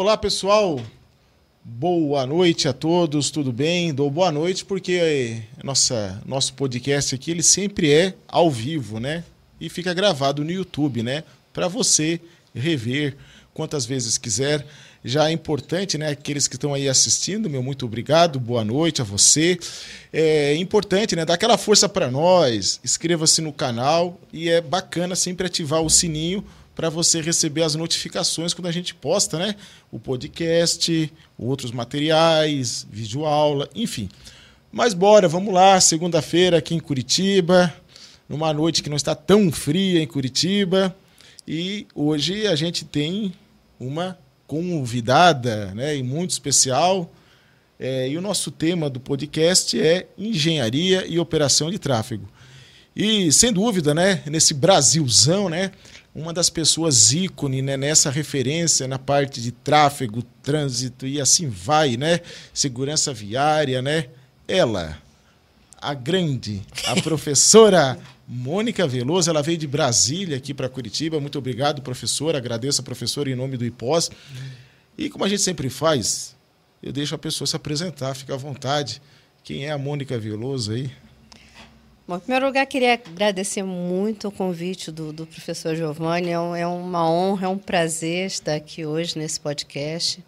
Olá, pessoal. Boa noite a todos, tudo bem? Dou boa noite porque nossa, nosso podcast aqui ele sempre é ao vivo, né? E fica gravado no YouTube, né? Para você rever quantas vezes quiser. Já é importante, né? Aqueles que estão aí assistindo, meu muito obrigado, boa noite a você. É importante, né? Dar aquela força para nós. Inscreva-se no canal e é bacana sempre ativar o sininho para você receber as notificações quando a gente posta, né? O podcast, outros materiais, vídeo aula, enfim. Mas bora, vamos lá, segunda-feira aqui em Curitiba, numa noite que não está tão fria em Curitiba. E hoje a gente tem uma convidada, né, e muito especial. É, e o nosso tema do podcast é engenharia e operação de tráfego. E sem dúvida, né, nesse Brasilzão, né, uma das pessoas ícone né, nessa referência na parte de tráfego, trânsito e assim vai, né, segurança viária, né, ela, a grande, a professora Mônica Veloso, ela veio de Brasília aqui para Curitiba. Muito obrigado, professora. Agradeço a professora em nome do IPOS. E como a gente sempre faz, eu deixo a pessoa se apresentar, fica à vontade. Quem é a Mônica Veloso aí? Bom, em primeiro lugar, queria agradecer muito o convite do, do professor Giovanni. É, um, é, uma honra, é um prazer estar aqui hoje nesse podcast.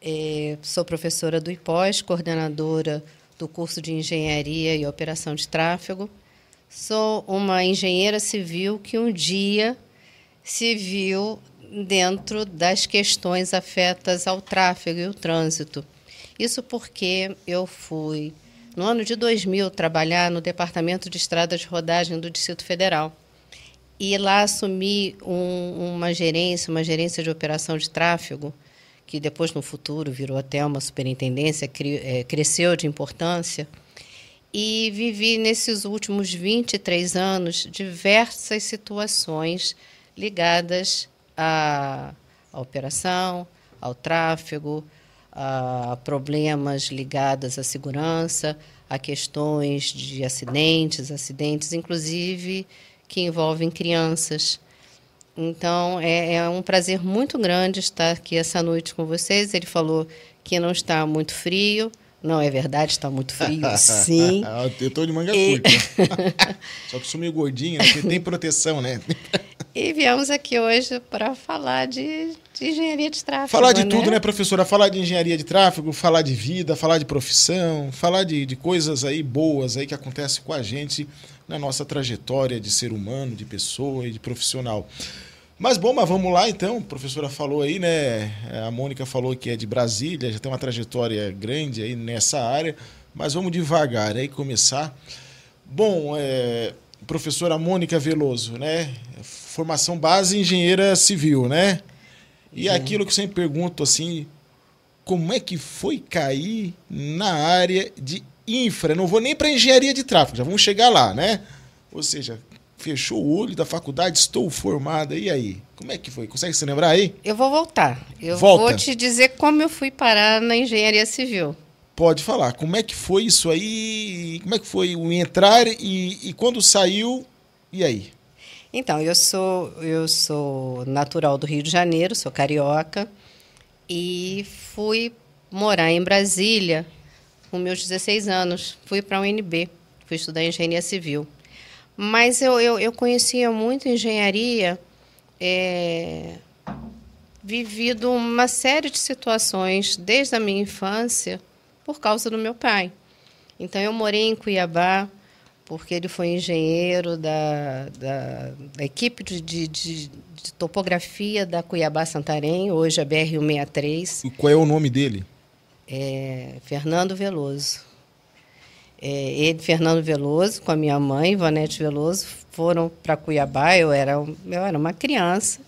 É, sou professora do IPOS, coordenadora do curso de Engenharia e Operação de Tráfego. Sou uma engenheira civil que um dia se viu dentro das questões afetas ao tráfego e o trânsito. Isso porque eu fui, no ano de 2000, trabalhar no Departamento de Estradas de Rodagem do Distrito Federal. E lá assumi um, uma gerência, uma gerência de operação de tráfego, que depois, no futuro, virou até uma superintendência, cre, é, cresceu de importância e vivi nesses últimos 23 anos diversas situações ligadas à, à operação, ao tráfego, a problemas ligados à segurança, a questões de acidentes, acidentes inclusive que envolvem crianças. Então é, é um prazer muito grande estar aqui essa noite com vocês. Ele falou que não está muito frio, não, é verdade, está muito frio, sim. eu estou de manga e... curta. Só que sou meio gordinho, né? porque tem proteção, né? e viemos aqui hoje para falar de, de, engenharia de tráfego. Falar de né? tudo, né, professora? Falar de engenharia de tráfego, falar de vida, falar de profissão, falar de, de coisas aí boas aí que acontecem com a gente na nossa trajetória de ser humano, de pessoa e de profissional. Mas bom, mas vamos lá então. A professora falou aí, né? A Mônica falou que é de Brasília, já tem uma trajetória grande aí nessa área, mas vamos devagar aí começar. Bom, é, professora Mônica Veloso, né? Formação base engenheira civil, né? E Sim. aquilo que eu sempre pergunto assim, como é que foi cair na área de infra? Não vou nem para engenharia de tráfego, já vamos chegar lá, né? Ou seja, fechou o olho da faculdade, estou formada, e aí? Como é que foi? Consegue se lembrar aí? Eu vou voltar. Eu Volta. vou te dizer como eu fui parar na engenharia civil. Pode falar. Como é que foi isso aí? Como é que foi o entrar e, e quando saiu, e aí? Então, eu sou, eu sou natural do Rio de Janeiro, sou carioca, e fui morar em Brasília com meus 16 anos. Fui para a UNB, fui estudar engenharia civil. Mas eu, eu, eu conhecia muito engenharia, é, vivido uma série de situações desde a minha infância por causa do meu pai. Então, eu morei em Cuiabá, porque ele foi engenheiro da, da, da equipe de, de, de, topografia da Cuiabá Santarém, hoje a BR-163. E qual é o nome dele? É Fernando Veloso. É, ele, Fernando Veloso, com a minha mãe, Vanete Veloso, foram para Cuiabá. Eu era, eu era uma criança,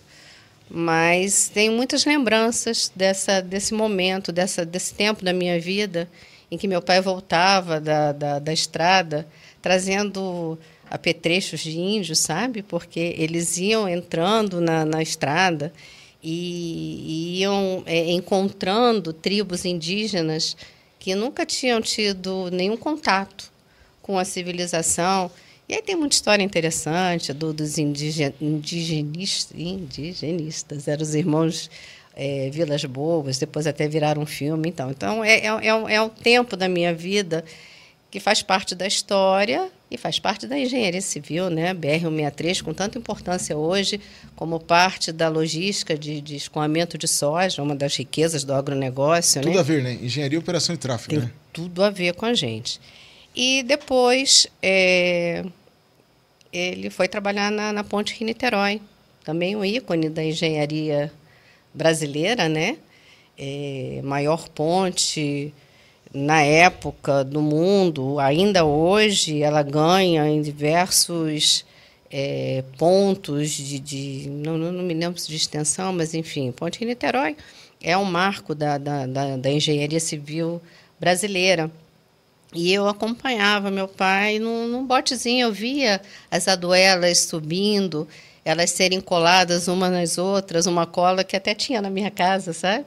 mas tenho muitas lembranças dessa, desse momento, dessa, desse tempo da minha vida em que meu pai voltava da, da, da estrada trazendo apetrechos de índios, sabe? Porque eles iam entrando na, na estrada e, iam é, encontrando tribos indígenas que nunca tinham tido nenhum contato com a civilização. E aí tem muita história interessante do, dos indigen, indigenistas, indigenistas, eram os irmãos é, Vilas Boas, depois até viraram um filme. Então, então é, é, é, é um tempo da minha vida que faz parte da história e faz parte da engenharia civil, né? BR-163, com tanta importância hoje como parte da logística de, de escoamento de soja, uma das riquezas do agronegócio. Tudo né? a ver, né? Engenharia, operação e tráfego, Tem né? tudo a ver com a gente. E depois é, ele foi trabalhar na, na Ponte Rio-Niterói, também um ícone da engenharia brasileira, né? É, maior ponte na época do mundo, ainda hoje ela ganha em diversos é, pontos de, de não, não, me lembro de extensão, mas enfim, Ponte Rio Niterói é um marco da, da, da, da engenharia civil brasileira. E eu acompanhava meu pai num, num botezinho, eu via as aduelas subindo, elas serem coladas uma nas outras, uma cola que até tinha na minha casa, sabe?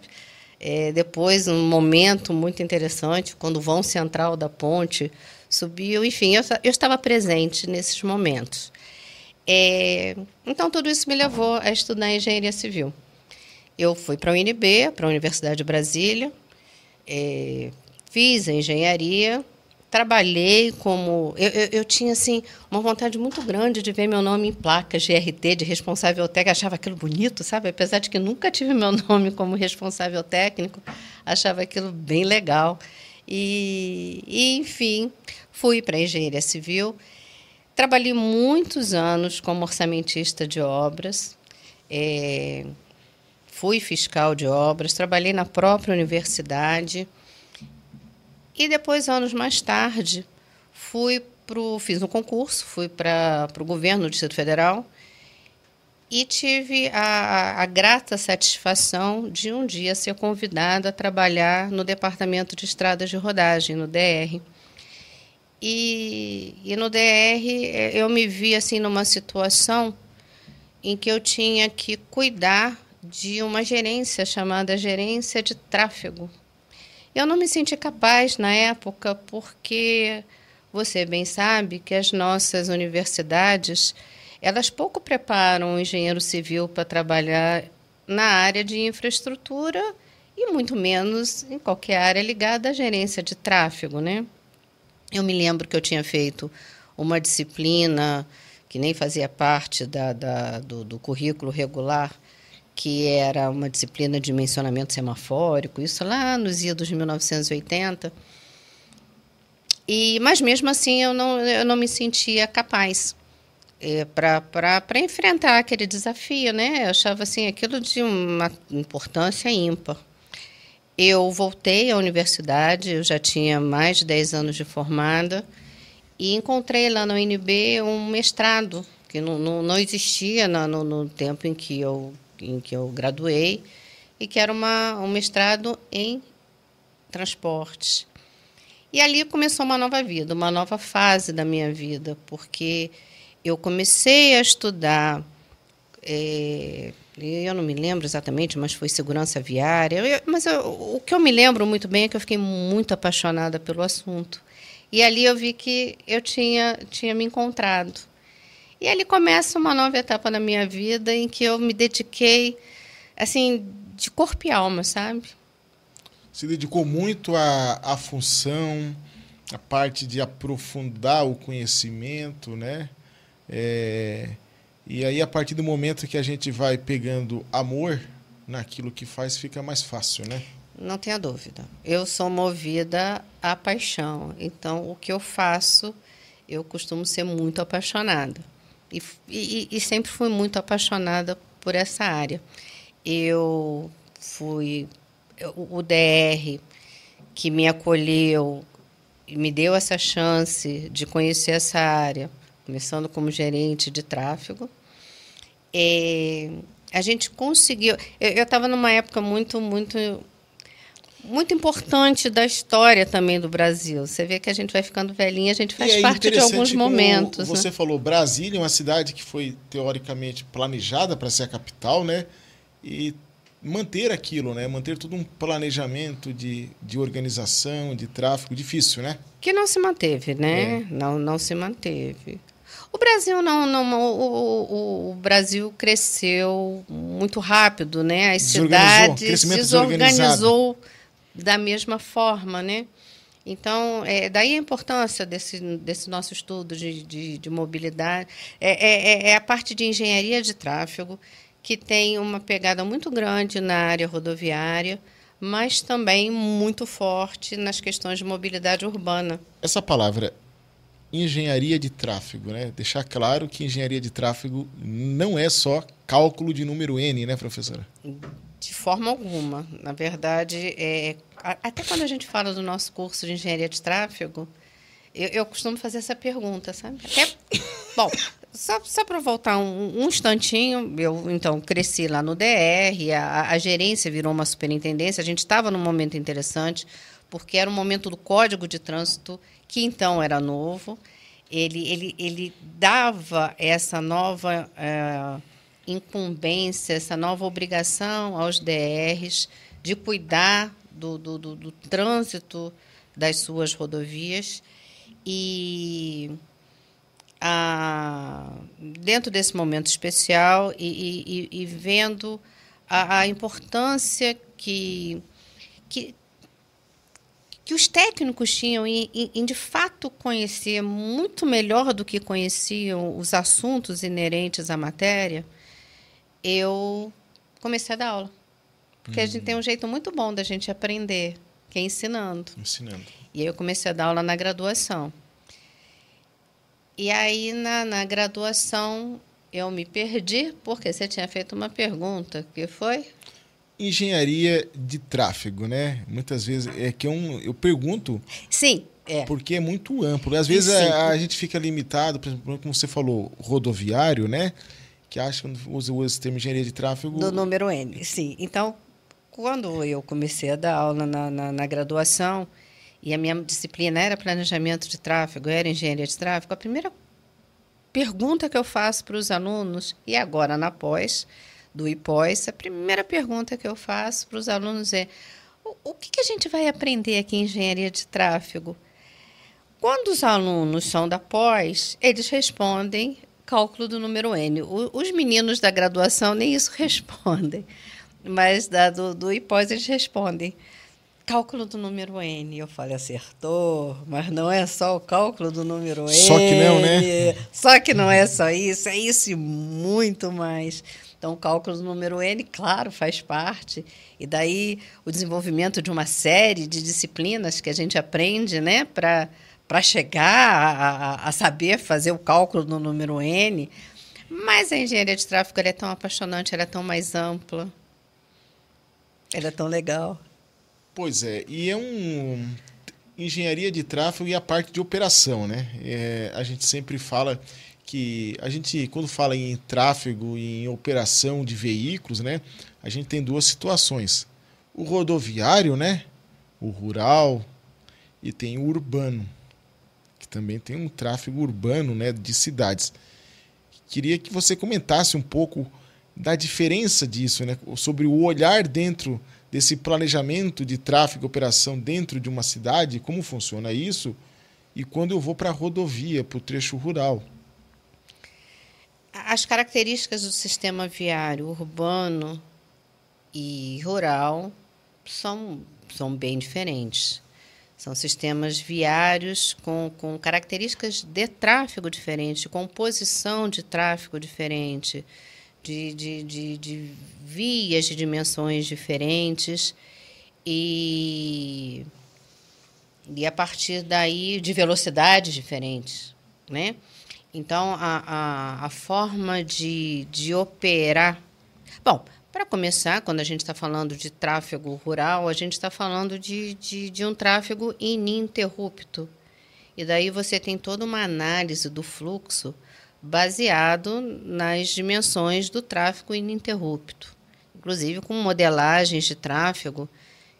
É, depois, um momento muito interessante, quando o vão central da ponte subiu, enfim, eu, eu estava presente nesses momentos. É, então, tudo isso me levou a estudar engenharia civil. Eu fui para a UNB, para a Universidade de Brasília, é, fiz a engenharia, trabalhei como. Eu, eu, eu, tinha assim, uma vontade muito grande de ver meu nome em placas de RT, de responsável técnico. Achava aquilo bonito, sabe? Apesar de que nunca tive meu nome como responsável técnico, achava aquilo bem legal. E, e enfim, fui para a engenharia civil. Trabalhei muitos anos como orçamentista de obras. É, fui fiscal de obras, trabalhei na própria universidade. E depois, anos mais tarde, fui pro, fiz um concurso, fui para o governo do Distrito Federal e tive a, a, grata satisfação de um dia ser convidada a trabalhar no Departamento de Estradas de Rodagem, no DR. E, e no DR é, eu me vi assim numa situação em que eu tinha que cuidar de uma gerência chamada gerência de tráfego eu não me senti capaz na época, porque você bem sabe que as nossas universidades elas pouco preparam o engenheiro civil para trabalhar na área de infraestrutura e muito menos em qualquer área ligada à gerência de tráfego, né? Eu me lembro que eu tinha feito uma disciplina que nem fazia parte da, da do, do currículo regular, que era uma disciplina de mencionamento semafórico, isso lá nos idos de 1980. E, mas mesmo assim eu não, eu não me sentia capaz é, para enfrentar aquele desafio, né? Eu achava assim aquilo de uma importância ímpar. Eu voltei à universidade, eu já tinha mais de 10 anos de formada, e encontrei lá na UNB um mestrado, que não, não, não existia no, no tempo em que eu em que eu graduei e que era uma, um mestrado em transportes. E ali começou uma nova vida, uma nova fase da minha vida, porque eu comecei a estudar, é, eu não me lembro exatamente, mas foi segurança viária. Eu, mas eu, o que eu me lembro muito bem é que eu fiquei muito apaixonada pelo assunto. E ali eu vi que eu tinha, tinha me encontrado. E ali começa uma nova etapa na minha vida em que eu me dediquei, assim, de corpo e alma, sabe? Se dedicou muito à, à função, à parte de aprofundar o conhecimento, né? É, e aí, a partir do momento que a gente vai pegando amor naquilo que faz, fica mais fácil, né? Não tenha dúvida. Eu sou movida à paixão. Então, o que eu faço, eu costumo ser muito apaixonada. E, e, sempre fui muito apaixonada por essa área. Eu fui. O DR, que me acolheu e me deu essa chance de conhecer essa área, começando como gerente de tráfego. E a gente conseguiu. Eu estava numa época muito, muito muito importante da história também do Brasil. Você vê que a gente vai ficando velhinha, a gente faz é parte de alguns momentos. Você né? falou, Brasília é uma cidade que foi teoricamente planejada para ser a capital, né? E manter aquilo, né? Manter todo um planejamento de, de organização, de tráfego, difícil, né? Que não se manteve, né? É. Não, não se manteve. O Brasil não, não o, o, o, Brasil cresceu muito rápido, né? As cidades se desorganizou da mesma forma, né? Então, é, daí a importância desse, desse nosso estudo de, de, de mobilidade. É, é, é, é, a parte de engenharia de tráfego, que tem uma pegada muito grande na área rodoviária, mas também muito forte nas questões de mobilidade urbana. Essa palavra engenharia de tráfego, né? Deixar claro que engenharia de tráfego não é só cálculo de número N, né, professora? De forma alguma. Na verdade, é, até quando a gente fala do nosso curso de engenharia de tráfego, eu, eu costumo fazer essa pergunta, sabe? Até, bom, só, só para voltar um, um, instantinho, eu então cresci lá no DR, a, a gerência virou uma superintendência, a gente estava num momento interessante, porque era um momento do Código de Trânsito, que então era novo, ele, ele, ele dava essa nova. É, incumbência, essa nova obrigação aos DRs de cuidar do, do, do, do trânsito das suas rodovias e a, dentro desse momento especial e, e, e vendo a, a, importância que, que, que os técnicos tinham em, em, em, de fato conhecer muito melhor do que conheciam os assuntos inerentes à matéria, eu comecei a dar aula. Porque a gente tem um jeito muito bom da gente aprender, que é ensinando. Ensinando. E aí eu comecei a dar aula na graduação. E aí, na, na graduação, eu me perdi, porque você tinha feito uma pergunta, que foi? Engenharia de tráfego, né? Muitas vezes é que é um, eu pergunto. Sim, é. Porque é muito amplo. Às vezes a, a, gente fica limitado, por exemplo, como você falou, rodoviário, né? que acha quando usa esse termo engenharia de tráfego. Do número N, sim. Então, quando eu comecei a dar aula na, na, na graduação, e a minha disciplina era planejamento de tráfego, era engenharia de tráfego, a primeira pergunta que eu faço para os alunos, e agora na pós, do IPós, a primeira pergunta que eu faço para os alunos é: o, o que, que a gente vai aprender aqui em engenharia de tráfego? Quando os alunos são da pós, eles respondem cálculo do número N. O, os meninos da graduação nem isso respondem, mas da, do, do IPOS eles respondem. Cálculo do número N. Eu falei, acertou, mas não é só o cálculo do número N. Só que não, né? Só que não é só isso, é isso e muito mais. Então, o cálculo do número N, claro, faz parte. E daí o desenvolvimento de uma série de disciplinas que a gente aprende, né, para chegar a, a, saber fazer o cálculo do número N. Mas a engenharia de tráfego é tão apaixonante, ela é tão mais ampla. Ela é tão legal. Pois é, e é um engenharia de tráfego e a parte de operação, né? É, a gente sempre fala que a gente quando fala em tráfego e em operação de veículos, né? A gente tem duas situações: o rodoviário, né? O rural e tem o urbano que também tem um tráfego urbano né, de cidades. Queria que você comentasse um pouco da diferença disso, né, sobre o olhar dentro desse planejamento de tráfego e operação dentro de uma cidade, como funciona isso, e quando eu vou para a rodovia, para o trecho rural. As características do sistema viário urbano e rural são, são bem diferentes. São sistemas viários com, com características de tráfego diferentes, de composição de tráfego diferente, de, de, de, de vias de dimensões diferentes e, e a partir daí de velocidades diferentes. Né? Então, a, a, a forma de, de operar. Bom, para começar, quando a gente está falando de tráfego rural, a gente está falando de, de, de um tráfego ininterrupto. E daí você tem toda uma análise do fluxo baseado nas dimensões do tráfego ininterrupto, inclusive com modelagens de tráfego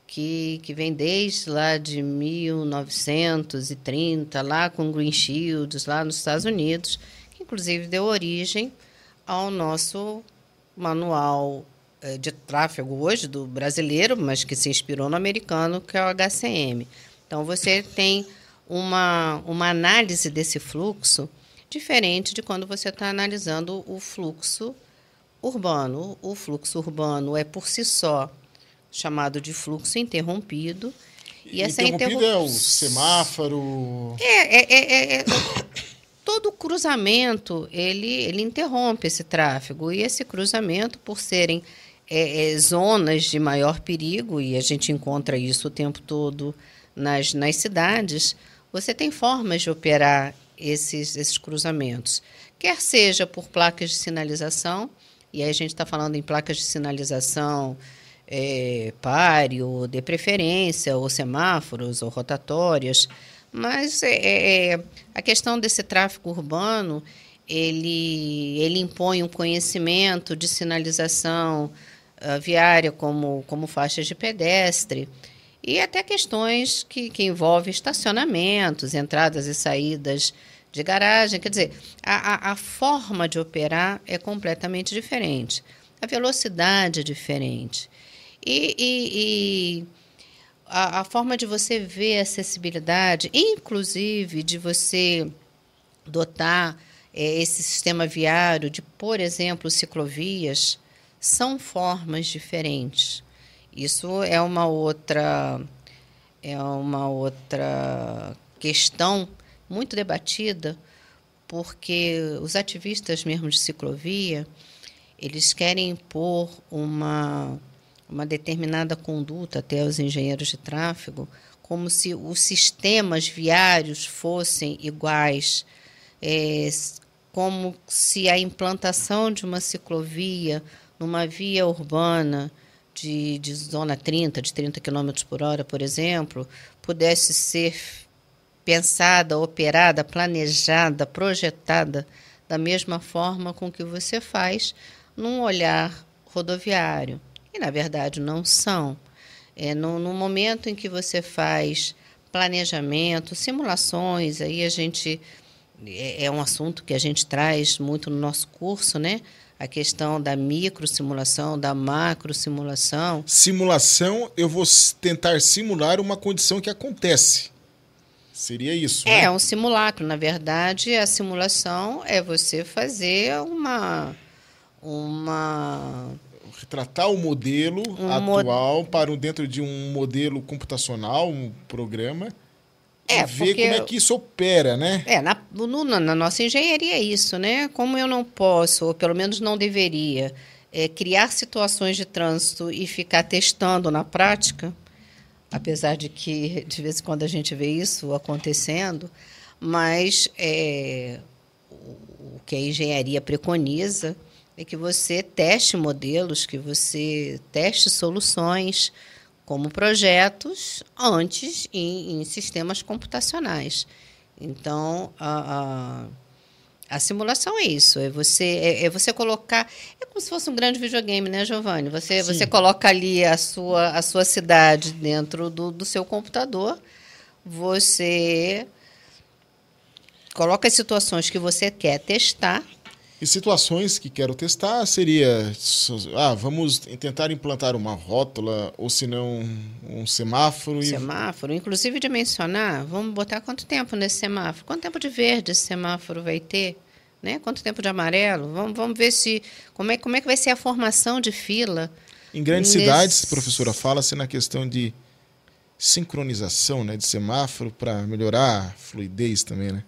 que, que vem desde lá de 1930, lá com Green Shields, lá nos Estados Unidos, que inclusive deu origem ao nosso manual eh, de tráfego hoje do brasileiro, mas que se inspirou no americano, que é o HCM. Então, você tem uma, uma análise desse fluxo diferente de quando você está analisando o fluxo urbano. O fluxo urbano é por si só chamado de fluxo interrompido. E essa interrompido interromp... é o semáforo. É, é, é, é, todo cruzamento ele, ele interrompe esse tráfego e esse cruzamento por serem é, é, zonas de maior perigo e a gente encontra isso o tempo todo nas, nas cidades você tem formas de operar esses, esses cruzamentos, quer seja por placas de sinalização, e aí a gente está falando em placas de sinalização é, páreo, de preferência, ou semáforos, ou rotatórias, mas é, é, é, a questão desse tráfego urbano, ele, ele impõe um conhecimento de sinalização uh, viária, como, como faixas de pedestre, e até questões que, que envolvem estacionamentos, entradas e saídas de garagem. Quer dizer, a, a, a forma de operar é completamente diferente. A velocidade é diferente. E, e, e a, a, forma de você ver a acessibilidade, inclusive de você dotar é, esse sistema viário de, por exemplo, ciclovias, são formas diferentes. Isso é uma outra é uma outra questão muito debatida, porque os ativistas mesmo de ciclovia, eles querem impor uma uma determinada conduta até os engenheiros de tráfego, como se os sistemas viários fossem iguais, é, como se a implantação de uma ciclovia numa via urbana de, de zona 30, de 30 km por hora, por exemplo, pudesse ser pensada, operada, planejada, projetada da mesma forma com que você faz num olhar rodoviário. E, na verdade, não são. É, no, no momento em que você faz planejamento, simulações, aí a gente. É, é um assunto que a gente traz muito no nosso curso, né? a questão da microsimulação, da macrosimulação. Simulação, eu vou tentar simular uma condição que acontece. Seria isso. É, né? um simulacro. Na verdade, a simulação é você fazer uma. uma retratar o modelo um atual mod... para dentro de um modelo computacional, um programa é, ver porque, como é que isso opera, né? É, na, no, na nossa engenharia é isso, né? Como eu não posso, ou pelo menos não deveria, é, criar situações de trânsito e ficar testando na prática, apesar de que de vez em quando a gente vê isso acontecendo, mas é, o que a engenharia preconiza é que você teste modelos, que você teste soluções, como projetos antes em, em sistemas computacionais. Então, a, a, a, simulação é isso, é você, é, é, você colocar. É como se fosse um grande videogame, né, Giovanni? Você, você coloca ali a sua, a sua cidade dentro do, do seu computador, você coloca as situações que você quer testar e situações que quero testar seria, ah, vamos tentar implantar uma rótula ou se não um semáforo. Semáforo, e... inclusive dimensionar, vamos botar quanto tempo nesse semáforo, quanto tempo de verde esse semáforo vai ter, né? Quanto tempo de amarelo? Vamos, vamos ver se como é como é que vai ser a formação de fila. Em grandes nesse... cidades, professora, fala-se na questão de sincronização, né, de semáforo para melhorar a fluidez também, né?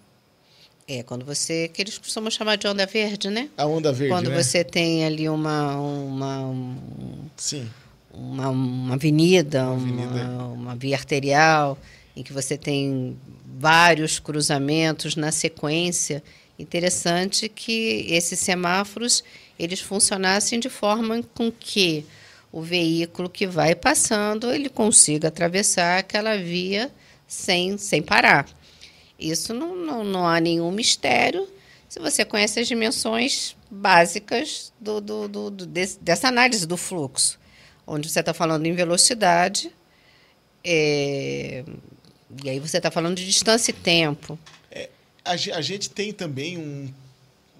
É, quando você. que eles costumam chamar de onda verde, né? A onda verde. Quando né? você tem ali uma. uma um, Sim. Uma, uma avenida, uma, avenida. Uma, uma via arterial, em que você tem vários cruzamentos na sequência. Interessante que esses semáforos eles funcionassem de forma com que o veículo que vai passando ele consiga atravessar aquela via sem, sem parar. Isso não, não, não há nenhum mistério se você conhece as dimensões básicas do, do, do, do desse, dessa análise do fluxo, onde você está falando em velocidade, é, e aí você está falando de distância e tempo. É, a, a, gente tem também um,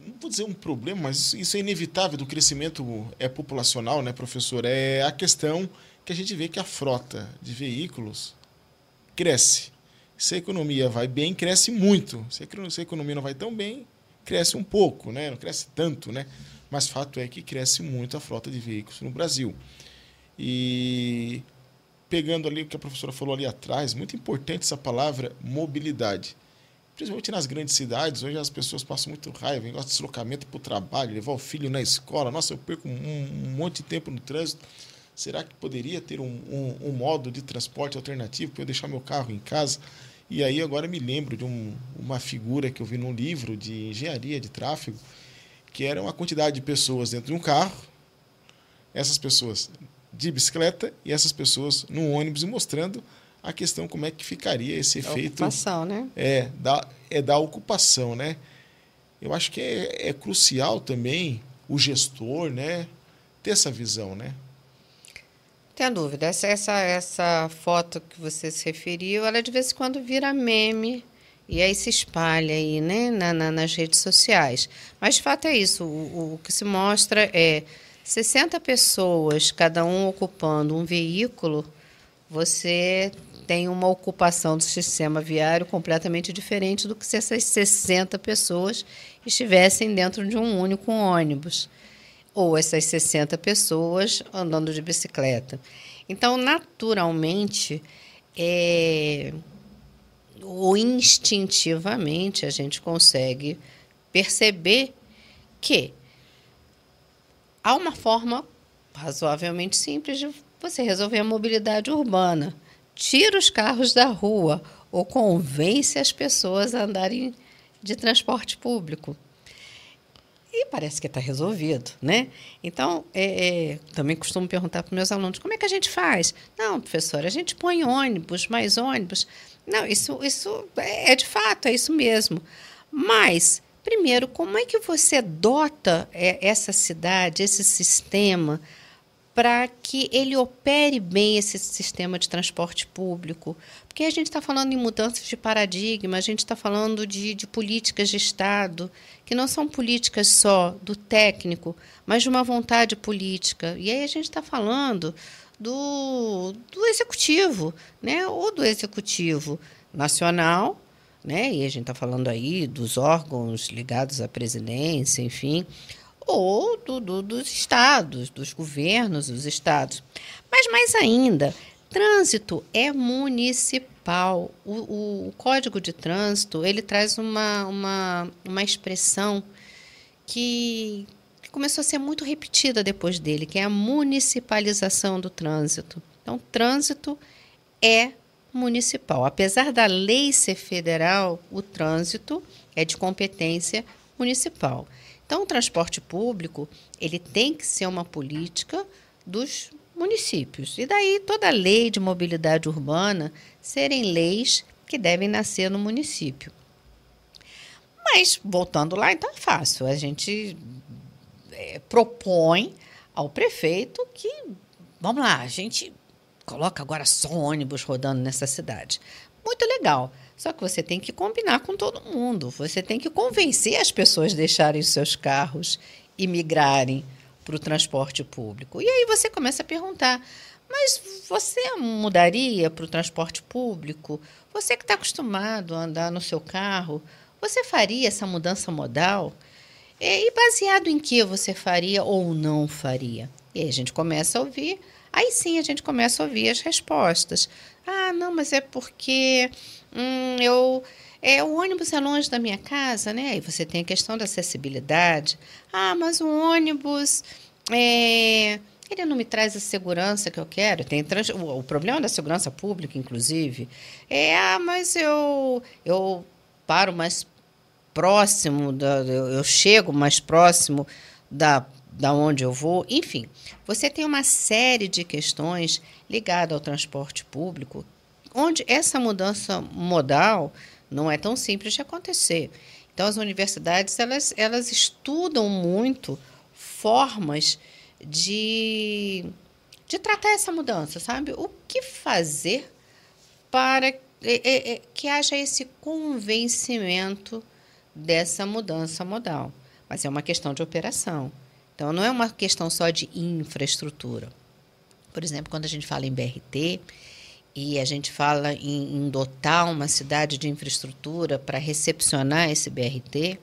não vou dizer um problema, mas isso é inevitável do crescimento é populacional, né, professor? É a questão que a gente vê que a frota de veículos cresce. Se a economia vai bem, cresce muito. Se a economia não vai tão bem, cresce um pouco, né? não cresce tanto, né? mas fato é que cresce muito a frota de veículos no Brasil. E pegando ali o que a professora falou ali atrás, muito importante essa palavra mobilidade. Principalmente nas grandes cidades, hoje as pessoas passam muito raiva, negócio de deslocamento para o trabalho, levar o filho na escola. Nossa, eu perco um, um monte de tempo no trânsito. Será que poderia ter um, um, um modo de transporte alternativo para eu deixar meu carro em casa? E aí agora me lembro de um, uma figura que eu vi num livro de engenharia de tráfego, que era uma quantidade de pessoas dentro de um carro, essas pessoas de bicicleta e essas pessoas no ônibus e mostrando a questão como é que ficaria esse da efeito. Ocupação, né? É, da, é da ocupação, né? Eu acho que é, é crucial também o gestor, né, ter essa visão, né? Tem dúvida. Essa, essa, essa foto que você se referiu, ela de vez em quando vira meme e aí se espalha aí, né, na, na, nas redes sociais. Mas de fato é isso. O, o que se mostra é 60 pessoas, cada um ocupando um veículo, você tem uma ocupação do sistema viário completamente diferente do que se essas 60 pessoas estivessem dentro de um único ônibus, ou essas 60 pessoas andando de bicicleta. Então, naturalmente, é, ou instintivamente, a gente consegue perceber que há uma forma razoavelmente simples de você resolver a mobilidade urbana. Tira os carros da rua ou convence as pessoas a andarem de transporte público. E parece que está resolvido, né? Então, é, é, também costumo perguntar para meus alunos, como é que a gente faz? Não, professora, a gente põe ônibus, mais ônibus. Não, isso, isso é, é de fato, é isso mesmo. Mas Primeiro, como é que você dota é, essa cidade, esse sistema, para que ele opere bem esse sistema de transporte público? Porque a gente está falando em mudanças de paradigma, a gente está falando de, de políticas de Estado, que não são políticas só do técnico, mas de uma vontade política. E aí a gente está falando do, do executivo, né? ou do executivo nacional, né? E a gente está falando aí dos órgãos ligados à presidência, enfim, ou do, do, dos estados, dos governos dos estados. Mas mais ainda, trânsito é municipal. O, o, o Código de Trânsito ele traz uma, uma, uma expressão que começou a ser muito repetida depois dele, que é a municipalização do trânsito. Então, trânsito é municipal. Apesar da lei ser federal, o trânsito é de competência municipal. Então, o transporte público ele tem que ser uma política dos municípios. E daí toda lei de mobilidade urbana serem leis que devem nascer no município. Mas, voltando lá, então é fácil. A gente é, propõe ao prefeito que, vamos lá, a gente coloca agora só ônibus rodando nessa cidade. Muito legal. Só que você tem que combinar com todo mundo. Você tem que convencer as pessoas a deixarem os seus carros e migrarem para o transporte público. E aí você começa a perguntar: mas você mudaria para o transporte público? Você que está acostumado a andar no seu carro, você faria essa mudança modal? E baseado em que você faria ou não faria? E aí a gente começa a ouvir Aí sim a gente começa a ouvir as respostas. Ah, não, mas é porque hum, eu. É, o ônibus é longe da minha casa, né? Aí você tem a questão da acessibilidade. Ah, mas o ônibus. É, ele não me traz a segurança que eu quero. Tem trans, o, problema da segurança pública, inclusive, é ah, mas eu eu paro mais próximo, da, eu, eu chego mais próximo da da onde eu vou, enfim, você tem uma série de questões ligadas ao transporte público, onde essa mudança modal não é tão simples de acontecer. Então, as universidades elas, elas estudam muito formas de, de tratar essa mudança, sabe? O que fazer para que haja esse convencimento dessa mudança modal. Mas é uma questão de operação. Então, não é uma questão só de infraestrutura. Por exemplo, quando a gente fala em BRT e a gente fala em, em dotar uma cidade de infraestrutura para recepcionar esse BRT,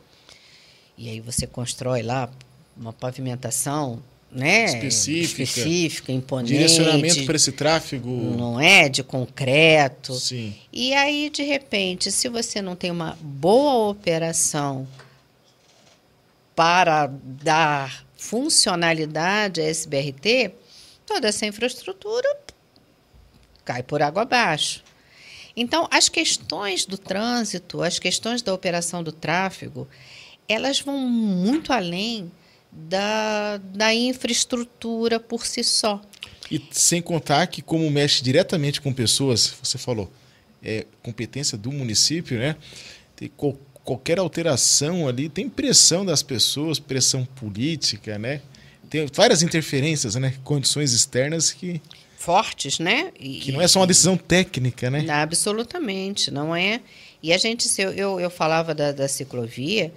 e aí você constrói lá uma pavimentação né? específica, específica imponente. Direcionamento para esse tráfego. Não é? De concreto. Sim. E aí, de repente, se você não tem uma boa operação para dar funcionalidade a esse BRT, toda essa infraestrutura cai por água abaixo. Então, as questões do trânsito, as questões da operação do tráfego, elas vão muito além da, da infraestrutura por si só. E sem contar que, como mexe diretamente com pessoas, você falou, é competência do município, né? Tem qual, qualquer alteração ali, tem pressão das pessoas, pressão política, né? Tem várias interferências, né? Condições externas que. Fortes, né? E, que não é só uma decisão técnica, né? Absolutamente, não é. E a gente, eu, eu, eu falava da, da ciclovia,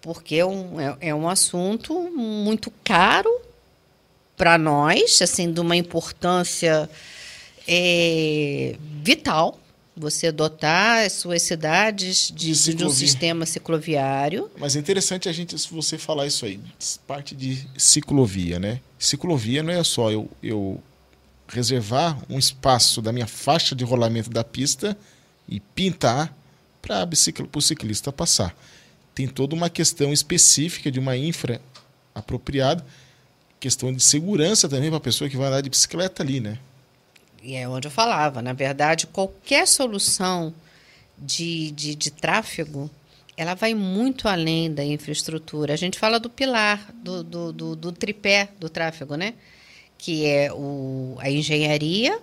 porque é um, é, é um assunto muito caro para nós, assim, de uma importância é, vital. Você dotar as suas cidades de, de, de, um sistema cicloviário. Mas é interessante a gente, se você falar isso aí, parte de ciclovia, né? Ciclovia não é só eu, eu reservar um espaço da minha faixa de rolamento da pista e pintar para o ciclista passar tem toda uma questão específica de uma infra apropriada, questão de segurança também para a pessoa que vai andar de bicicleta ali, né? E é onde eu falava. Na verdade, qualquer solução de, de, de tráfego, ela vai muito além da infraestrutura. A gente fala do pilar, do, do, do, do tripé do tráfego, né? Que é o, a engenharia,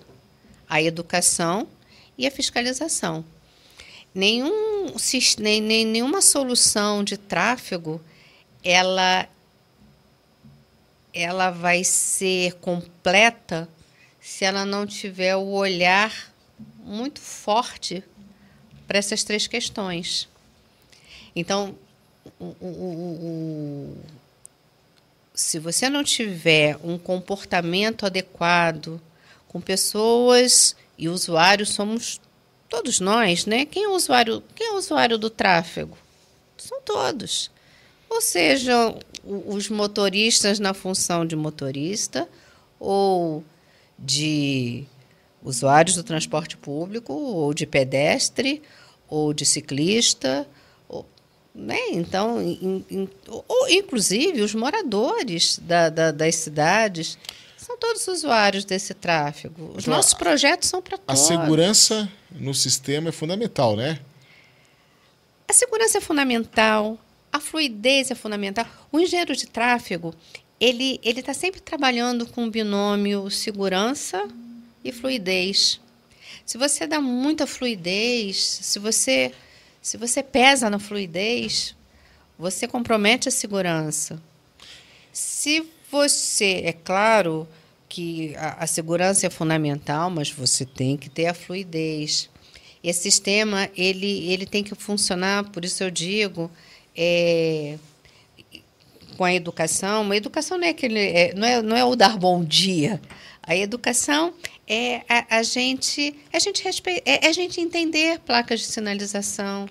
a educação e a fiscalização nenhum, nem, nem, nenhuma solução de tráfego ela, ela vai ser completa se ela não tiver o olhar muito forte para essas três questões. Então, o, o, o, se você não tiver um comportamento adequado com pessoas e usuários, somos todos nós, né? Quem é o usuário, quem é usuário do tráfego? São todos. Ou seja, os motoristas na função de motorista ou de usuários do transporte público, ou de pedestre, ou de ciclista, né? Então, in, in, ou, inclusive os moradores da, da, das cidades são todos usuários desse tráfego. Os então, nossos projetos são para todos. A segurança no sistema é fundamental, né? A segurança é fundamental, a fluidez é fundamental. O engenheiro de tráfego, ele ele está sempre trabalhando com o binômio segurança e fluidez. Se você dá muita fluidez, se você se você pesa na fluidez, você compromete a segurança. Se você, é claro que a, a, segurança é fundamental, mas você tem que ter a fluidez. Esse sistema ele, ele tem que funcionar, por isso eu digo, é, com a educação. A educação não é, aquele, é, não, é, não é o dar bom dia. A educação é a, a gente a gente respe, é, é a gente entender placas de sinalização,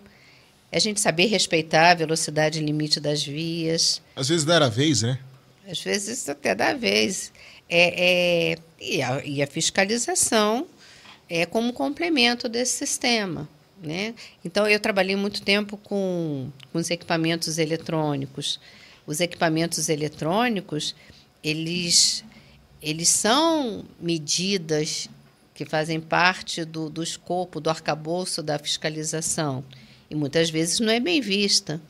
é a gente saber respeitar a velocidade limite das vias. Às vezes dar a vez, né? Às vezes até da vez. É, é, e, a, e a fiscalização é como complemento desse sistema. Né? Então, eu trabalhei muito tempo com, com os equipamentos eletrônicos. Os equipamentos eletrônicos, eles, eles são medidas que fazem parte do, do escopo, do arcabouço da fiscalização. E muitas vezes não é bem vista,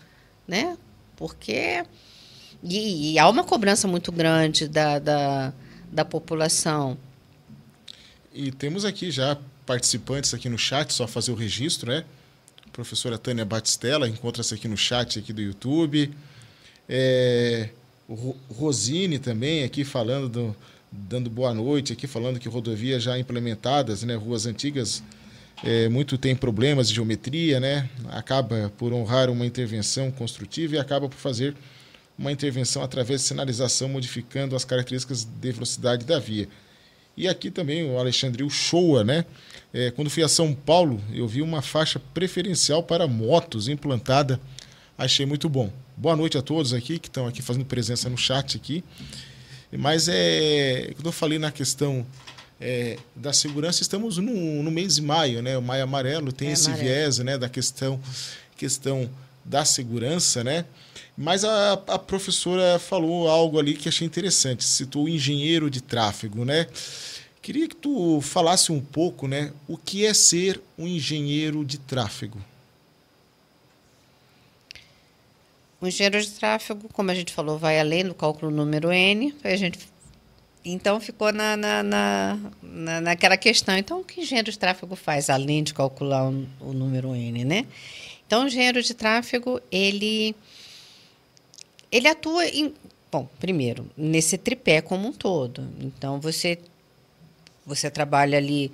né? porque e, e há uma cobrança muito grande da, da, da população. E temos aqui já participantes aqui no chat, só fazer o registro, né? A professora Tânia Batistella encontra-se aqui no chat aqui do YouTube. É, o Rosine também aqui falando, do, dando boa noite, aqui falando que rodovias já implementadas, né? Ruas antigas é, muito tem problemas de geometria, né? Acaba por honrar uma intervenção construtiva e acaba por fazer uma intervenção através de sinalização modificando as características de velocidade da via. E aqui também o Alexandre Uchoa, né? É, quando fui a São Paulo, eu vi uma faixa preferencial para motos implantada. Achei muito bom. boa noite a todos aqui que estão aqui fazendo presença no chat aqui. Mas é, quando eu falei na questão é, da segurança, estamos no, no, mês de maio, né? O maio amarelo tem é esse amarelo. viés, né? Da questão, questão da segurança, né? Mas a, a professora falou algo ali que achei interessante, citou o engenheiro de tráfego, né? Queria que tu falasse um pouco, né? O que é ser um engenheiro de tráfego? O engenheiro de tráfego, como a gente falou, vai além do cálculo número N. A gente, então, ficou na, na, na, na, naquela questão. Então, o que o engenheiro de tráfego faz, além de calcular o, o número N, né? Então, o engenheiro de tráfego, ele, ele atua em... Bom, primeiro, nesse tripé como um todo. Então, você, você trabalha ali,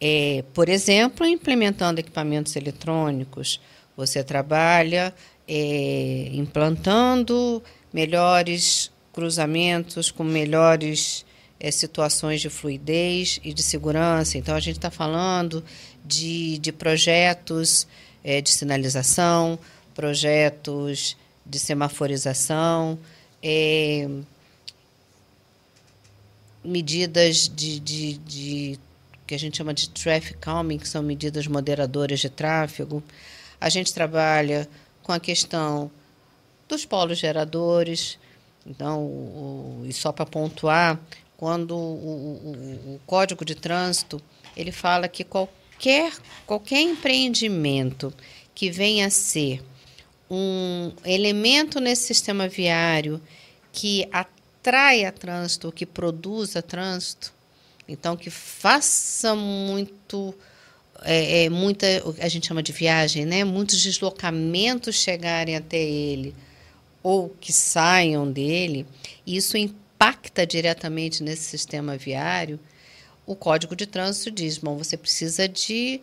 é, por exemplo, implementando equipamentos eletrônicos. Você trabalha é, implantando melhores cruzamentos, com melhores é, situações de fluidez e de segurança. Então, a gente está falando de, de projetos é, de sinalização, projetos de semaforização, é, medidas de, de, de, que a gente chama de traffic calming, que são medidas moderadoras de tráfego. A gente trabalha com a questão dos polos geradores. Então, o, e só para pontuar, quando o, o, o, Código de Trânsito ele fala que qualquer, qualquer empreendimento que venha a ser um elemento nesse sistema viário que atraia trânsito, que produza trânsito, então que faça muito é, é, muita, a gente chama de viagem, né? muitos deslocamentos chegarem até ele ou que saiam dele, isso impacta diretamente nesse sistema viário, o Código de Trânsito diz, bom, você precisa de,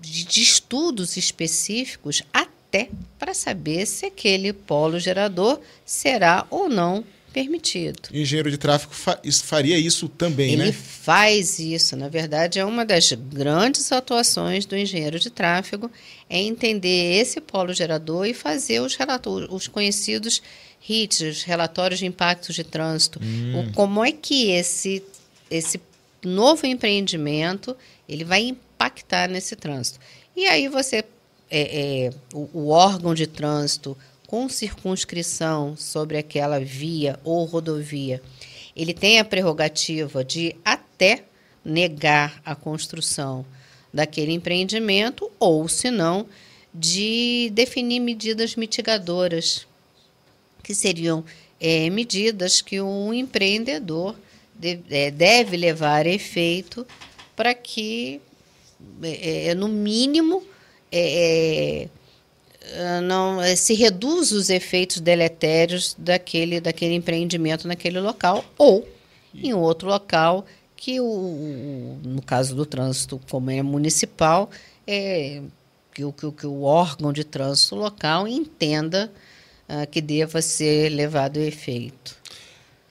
de, de estudos específicos até para saber se aquele polo gerador será ou não permitido. Engenheiro de tráfego fa faria isso também, Ele né? Ele faz isso. Na verdade, é uma das grandes atuações do engenheiro de tráfego é entender esse polo gerador e fazer os, os conhecidos HITs, os relatórios de impactos de trânsito. Hum. O, como é que esse, esse novo empreendimento ele vai impactar nesse trânsito. E aí você, é, é, o, o órgão de trânsito, com circunscrição sobre aquela via ou rodovia, ele tem a prerrogativa de até negar a construção daquele empreendimento ou, se não, de definir medidas mitigadoras, que seriam é, medidas que um empreendedor de, é, deve levar a efeito para que, é, é no mínimo, é, é, não eh, se reduz os efeitos deletérios daquele, daquele empreendimento naquele local ou em outro local que o, no caso do trânsito como é municipal é que o, que, que o órgão de trânsito local entenda uh, que deva ser levado a efeito.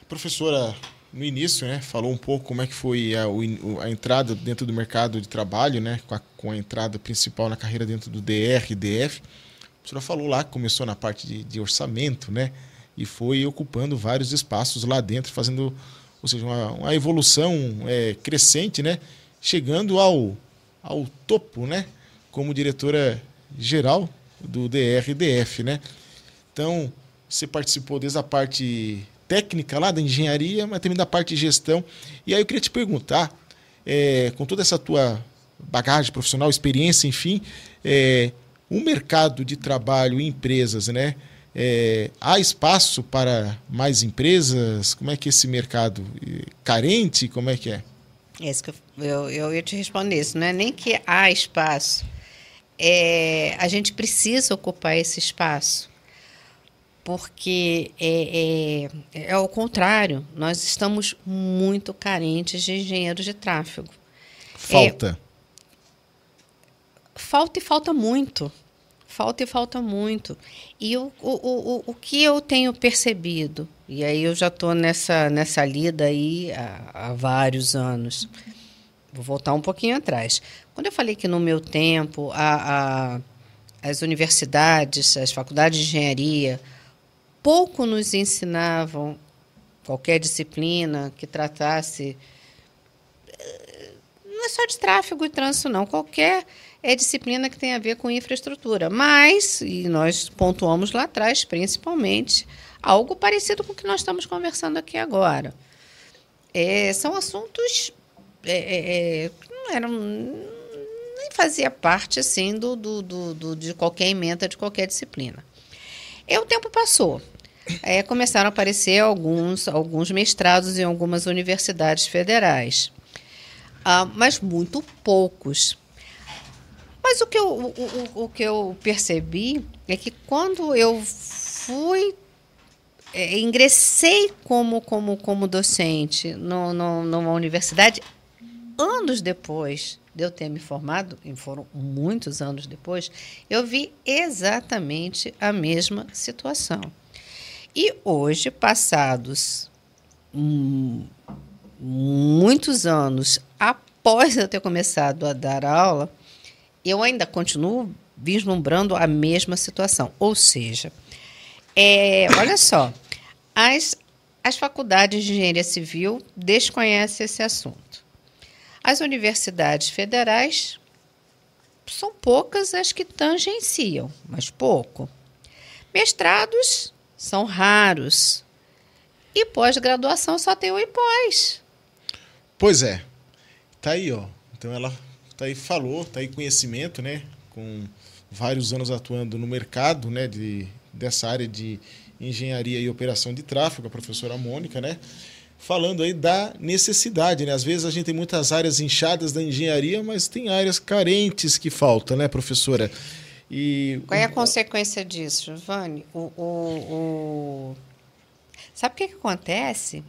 Professora, no início, né, falou um pouco como é que foi a, a entrada dentro do mercado de trabalho, né, com a, com a entrada principal na carreira dentro do DR DF a senhora falou lá que começou na parte de, de orçamento, né? E foi ocupando vários espaços lá dentro, fazendo, ou seja, uma, uma evolução é, crescente, né? Chegando ao, ao topo, né? Como diretora geral do DRDF, né? Então, você participou desde a parte técnica lá da engenharia, mas também da parte de gestão. E aí eu queria te perguntar, é, com toda essa tua bagagem profissional, experiência, enfim, é, o mercado de trabalho em empresas, né? É, há espaço para mais empresas? Como é que é esse mercado? Carente? Como é que é? É isso que eu, eu, eu ia te responder isso. Não é nem que há espaço. É, a gente precisa ocupar esse espaço. Porque é, é, é o contrário. Nós estamos muito carentes de engenheiros de tráfego. Falta. Falta e falta muito. Falta e falta muito. E o, o, o, o que eu tenho percebido, e aí eu já estou nessa, nessa lida aí há, há vários anos. Vou voltar um pouquinho atrás. Quando eu falei que no meu tempo a, a, as universidades, as faculdades de engenharia, pouco nos ensinavam qualquer disciplina que tratasse eh, não é só de tráfego e trânsito não, qualquer é disciplina que tem a ver com infraestrutura, mas e nós pontuamos lá atrás principalmente algo parecido com o que nós estamos conversando aqui agora. É, são assuntos é, é, é não eram nem fazia parte assim do, do, do, do, de qualquer emenda de qualquer disciplina. E o tempo passou. É, começaram a aparecer alguns, alguns mestrados em algumas universidades federais, ah, mas muito poucos. Mas o que, eu, o, o, o que eu percebi é que quando eu fui é, ingressei como, como, como docente no, no, numa universidade anos depois de eu ter me formado, e foram muitos anos depois, eu vi exatamente a mesma situação. E hoje, passados hum, muitos anos após eu ter começado a dar aula, eu ainda continuo vislumbrando a mesma situação. Ou seja, é, olha só, as, as faculdades de engenharia civil desconhecem esse assunto. As universidades federais são poucas as que tangenciam, mas pouco. Mestrados são raros. E pós-graduação só tem o IPós. Pois é. Tá aí, ó. Então ela tá aí falou, tá aí conhecimento, né, com vários anos atuando no mercado, né, de dessa área de engenharia e operação de tráfego, a professora Mônica, né? Falando aí da necessidade, né? Às vezes a gente tem muitas áreas inchadas da engenharia, mas tem áreas carentes que faltam, né, professora? E Qual é a consequência disso, Giovanni? O, o, o... Sabe o que, que acontece?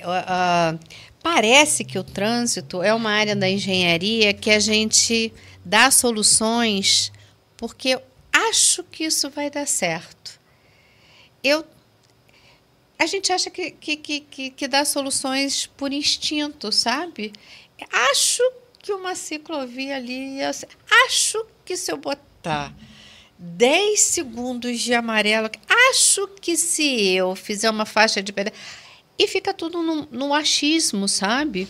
Uh, parece que o trânsito é uma área da engenharia que a gente dá soluções porque acho que isso vai dar certo. Eu, a gente acha que, que, que, que dá soluções por instinto, sabe? Acho que uma ciclovia ali, acho que se eu botar tá 10 segundos de amarelo. Acho que se eu fizer uma faixa de pedestre. E fica tudo no, no achismo, sabe?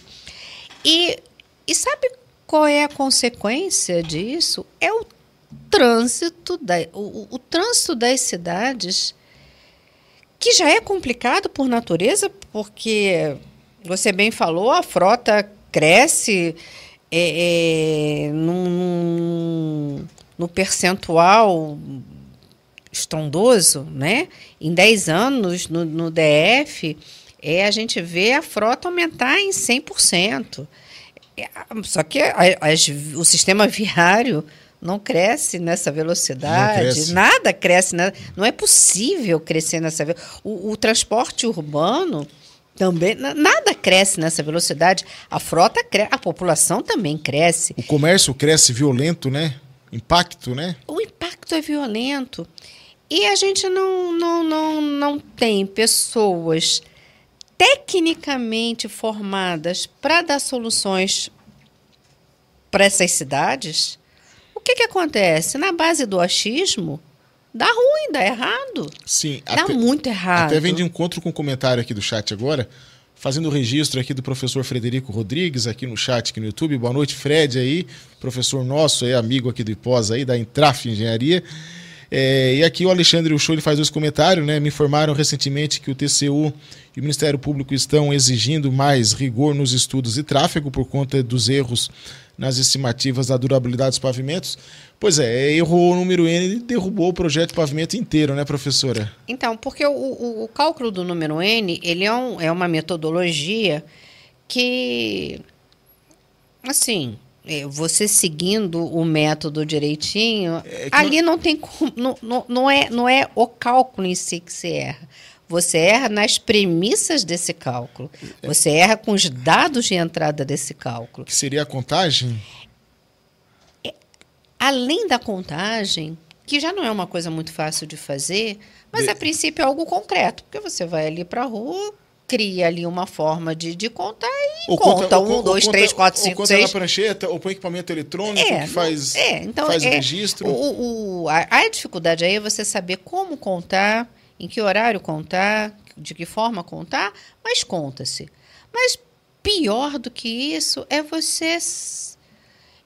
E, e sabe qual é a consequência disso? É o trânsito, da, o, o trânsito das cidades, que já é complicado por natureza, porque você bem falou, a frota cresce é, é, num, no percentual estrondoso, né? Em 10 anos no, no DF, é, a gente vê a frota aumentar em 100%. É, só que o sistema viário não cresce nessa velocidade, cresce. nada cresce, né? não é possível crescer nessa velocidade. O, o transporte urbano também nada cresce nessa velocidade. A frota cresce, a população também cresce. O comércio cresce violento, né? impacto, né? O impacto é violento. E a gente não, não, não, não tem pessoas tecnicamente formadas para dar soluções para essas cidades. O que, que acontece? Na base do achismo, dá ruim, dá errado. Sim. Dá até, muito errado. Até vem de encontro com um comentário aqui do chat agora fazendo o registro aqui do professor Frederico Rodrigues aqui no chat, aqui no YouTube. Boa noite, Fred aí, professor nosso, aí, amigo aqui do IPOS aí, da Intraf Engenharia. É, e aqui o Alexandre Uchoa ele faz dois comentários, né? Me informaram recentemente que o TCU e o Ministério Público estão exigindo mais rigor nos estudos de tráfego por conta dos erros nas estimativas da durabilidade dos pavimentos. Pois é, errou o número N e derrubou o projeto de pavimento inteiro, né, professora? Então, porque o, o, o cálculo do número N, ele é, um, é uma metodologia que, assim, você seguindo o método direitinho, é ali não... não tem não, não, não, é, não é o cálculo em si que se erra. Você erra nas premissas desse cálculo. É. Você erra com os dados de entrada desse cálculo. Que seria a contagem? É, além da contagem, que já não é uma coisa muito fácil de fazer, mas de... a princípio é algo concreto, porque você vai ali para a rua, cria ali uma forma de, de contar e ou conta, conta um, dois, três, quatro, cinco, ou seis. Conta na prancheta, ou põe equipamento eletrônico é, que faz, é, então, faz é, o registro. O, o, a, a dificuldade aí é você saber como contar, em que horário contar, de que forma contar, mas conta-se. Mas pior do que isso é você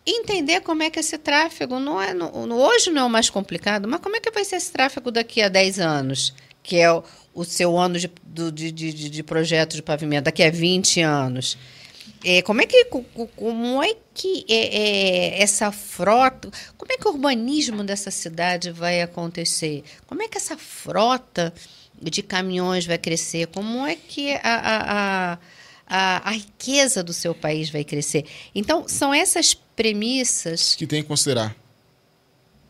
entender como é que esse tráfego não é. No, hoje não é o mais complicado, mas como é que vai ser esse tráfego daqui a 10 anos, que é o, o seu ano de, de, de, de, projeto de pavimento, daqui a 20 anos? É, como é que como é que é, é, essa frota, como é que o urbanismo dessa cidade vai acontecer? Como é que essa frota de caminhões vai crescer? Como é que a, a, a a, a, riqueza do seu país vai crescer. Então, são essas premissas. Que tem que considerar.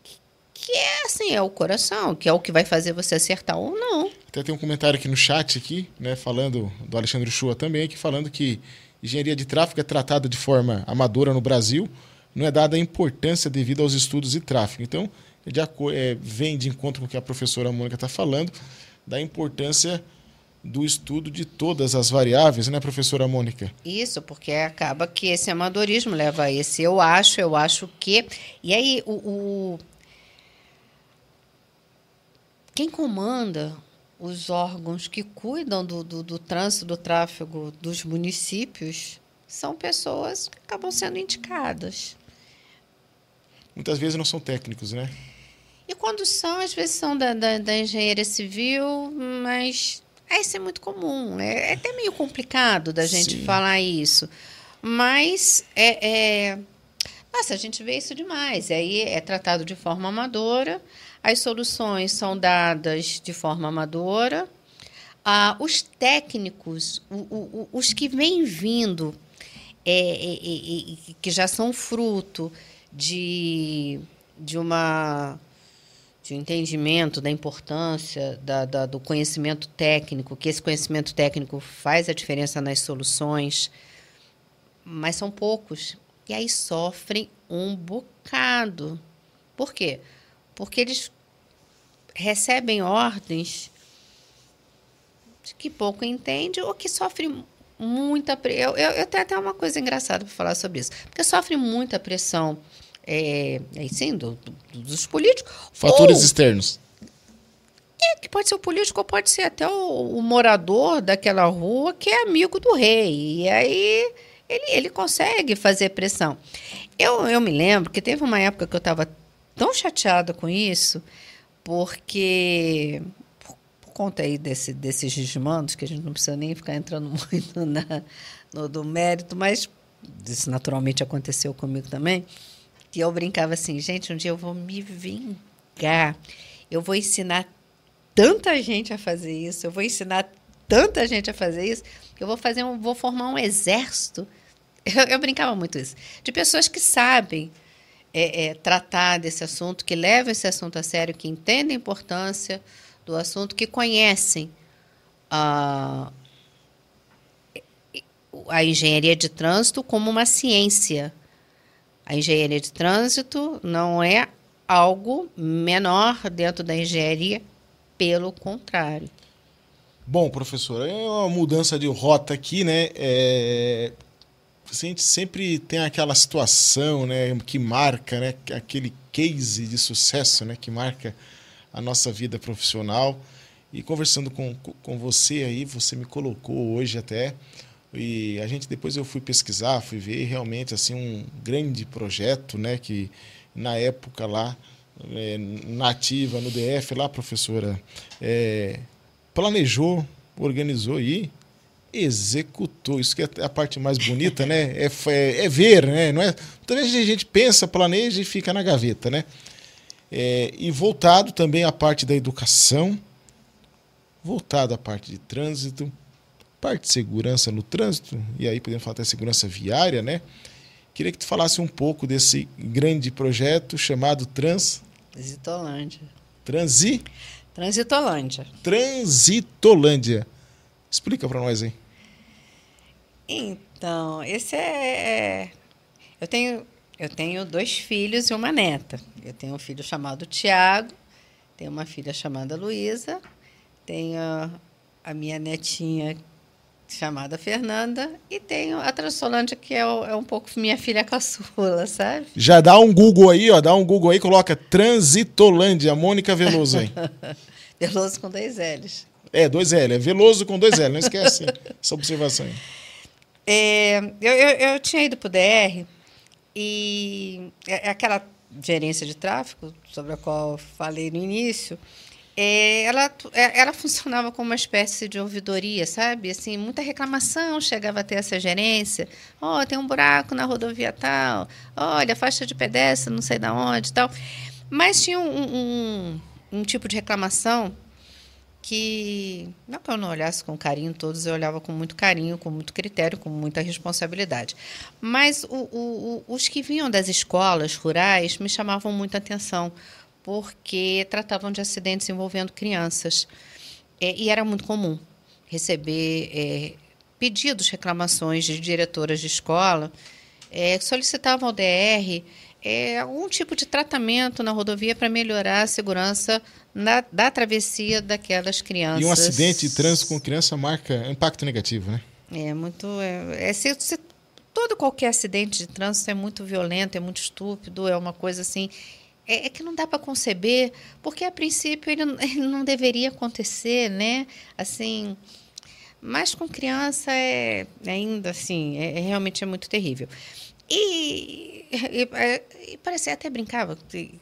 Que, que é assim, é o coração, que é o que vai fazer você acertar ou não. Até tem um comentário aqui no chat, aqui, né, falando do Alexandre Chua também, aqui falando que engenharia de tráfego é tratada de forma amadora no Brasil, não é dada a importância devido aos estudos de tráfego. Então, de, é, vem de encontro com o que a professora Mônica está falando, da importância do estudo de todas as variáveis, né, professora Mônica? Isso, porque acaba que esse amadorismo leva a esse eu acho, eu acho que. E aí, o, o... quem comanda os órgãos que cuidam do, do, do trânsito, do tráfego dos municípios são pessoas que acabam sendo indicadas. Muitas vezes não são técnicos, né? E quando são, às vezes são da, da, da engenharia civil, mas é, isso é muito comum. É, é até meio complicado da gente Sim. falar isso. Mas é, é, Nossa, a gente vê isso demais. Aí é tratado de forma amadora, as soluções são dadas de forma amadora. Ah, os técnicos, o, o, os que vêm vindo, é, é, é, é, que já são fruto de, de uma de um entendimento da importância da, da, do conhecimento técnico, que esse conhecimento técnico faz a diferença nas soluções, mas são poucos. E aí sofrem um bocado. Por quê? Porque eles recebem ordens de que pouco entende ou que sofrem muita. Eu, eu, eu tenho até uma coisa engraçada para falar sobre isso. Porque sofre muita pressão é, é, sim, do, do, dos políticos. Fatores ou, externos. É, que pode ser o político ou pode ser até o, o, morador daquela rua que é amigo do rei. E aí ele, ele consegue fazer pressão. Eu, eu me lembro que teve uma época que eu estava tão chateada com isso, porque por, por conta aí desse, desses desmandos, que a gente não precisa nem ficar entrando muito na, no do mérito, mas isso naturalmente aconteceu comigo também. E eu brincava assim, gente, um dia eu vou me vingar. Eu vou ensinar tanta gente a fazer isso, eu vou ensinar tanta gente a fazer isso, que eu vou fazer um, vou formar um exército. Eu, eu brincava muito isso. De pessoas que sabem é, é, tratar desse assunto, que levam esse assunto a sério, que entendem a importância do assunto, que conhecem a, a engenharia de trânsito como uma ciência a engenharia de trânsito não é algo menor dentro da engenharia, pelo contrário. Bom, professor, é uma mudança de rota aqui, né? É... A gente sempre tem aquela situação, né, que marca, né, aquele case de sucesso, né, que marca a nossa vida profissional. E conversando com, com você aí, você me colocou hoje até e a gente depois eu fui pesquisar, fui ver realmente assim um grande projeto, né, que na época lá é, nativa no DF lá, professora, é, planejou, organizou e executou. Isso que é a parte mais bonita, né? É, é, é ver, né? Não é. Vezes a gente pensa, planeja e fica na gaveta, né? É, e voltado também à parte da educação, voltado à parte de trânsito, parte de segurança no trânsito, e aí podemos falar até segurança viária, né? Queria que tu falasse um pouco desse grande projeto chamado Trans... Transitolândia. Transi? Transitolândia. Transitolândia. Explica para nós aí. Então, esse é, é... Eu tenho, eu tenho dois filhos e uma neta. Eu tenho um filho chamado Tiago, tenho uma filha chamada Luísa, tenho a minha netinha chamada Fernanda, e tenho a Transolândia, que é, é, um pouco minha filha caçula, sabe? Já dá um Google aí, ó, dá um Google aí, coloca Transitolândia, Mônica Veloso aí. Veloso com dois L's. É, dois L, é Veloso com dois L, não esquece essa observação aí. É, eu, eu, eu tinha ido para o DR e é, é aquela gerência de tráfego, sobre a qual falei no início, é, ela, é, ela funcionava como uma espécie de ouvidoria, sabe? Assim, muita reclamação chegava a ter essa gerência. Ó, oh, tem um buraco na rodovia tal. Olha, faixa de pedestre, não sei da onde tal. Mas tinha um, um, um tipo de reclamação que não que eu não olhasse com carinho todos, eu olhava com muito carinho, com muito critério, com muita responsabilidade. Mas o, o, os que vinham das escolas rurais me chamavam muita atenção, porque tratavam de acidentes envolvendo crianças. É, e era muito comum receber é, pedidos, reclamações de diretoras de escola é, solicitavam ao DR é, algum tipo de tratamento na rodovia para melhorar a segurança na, da travessia daquelas crianças. E um acidente de trânsito com criança marca impacto negativo, né? É muito. É, é se, se, todo qualquer acidente de trânsito é muito violento, é muito estúpido, é uma coisa assim é, é que não dá para conceber, porque a princípio ele, ele, não deveria acontecer, né? Assim, mas com criança é ainda assim, é, é realmente é muito terrível. E, e, e parecia até brincava que,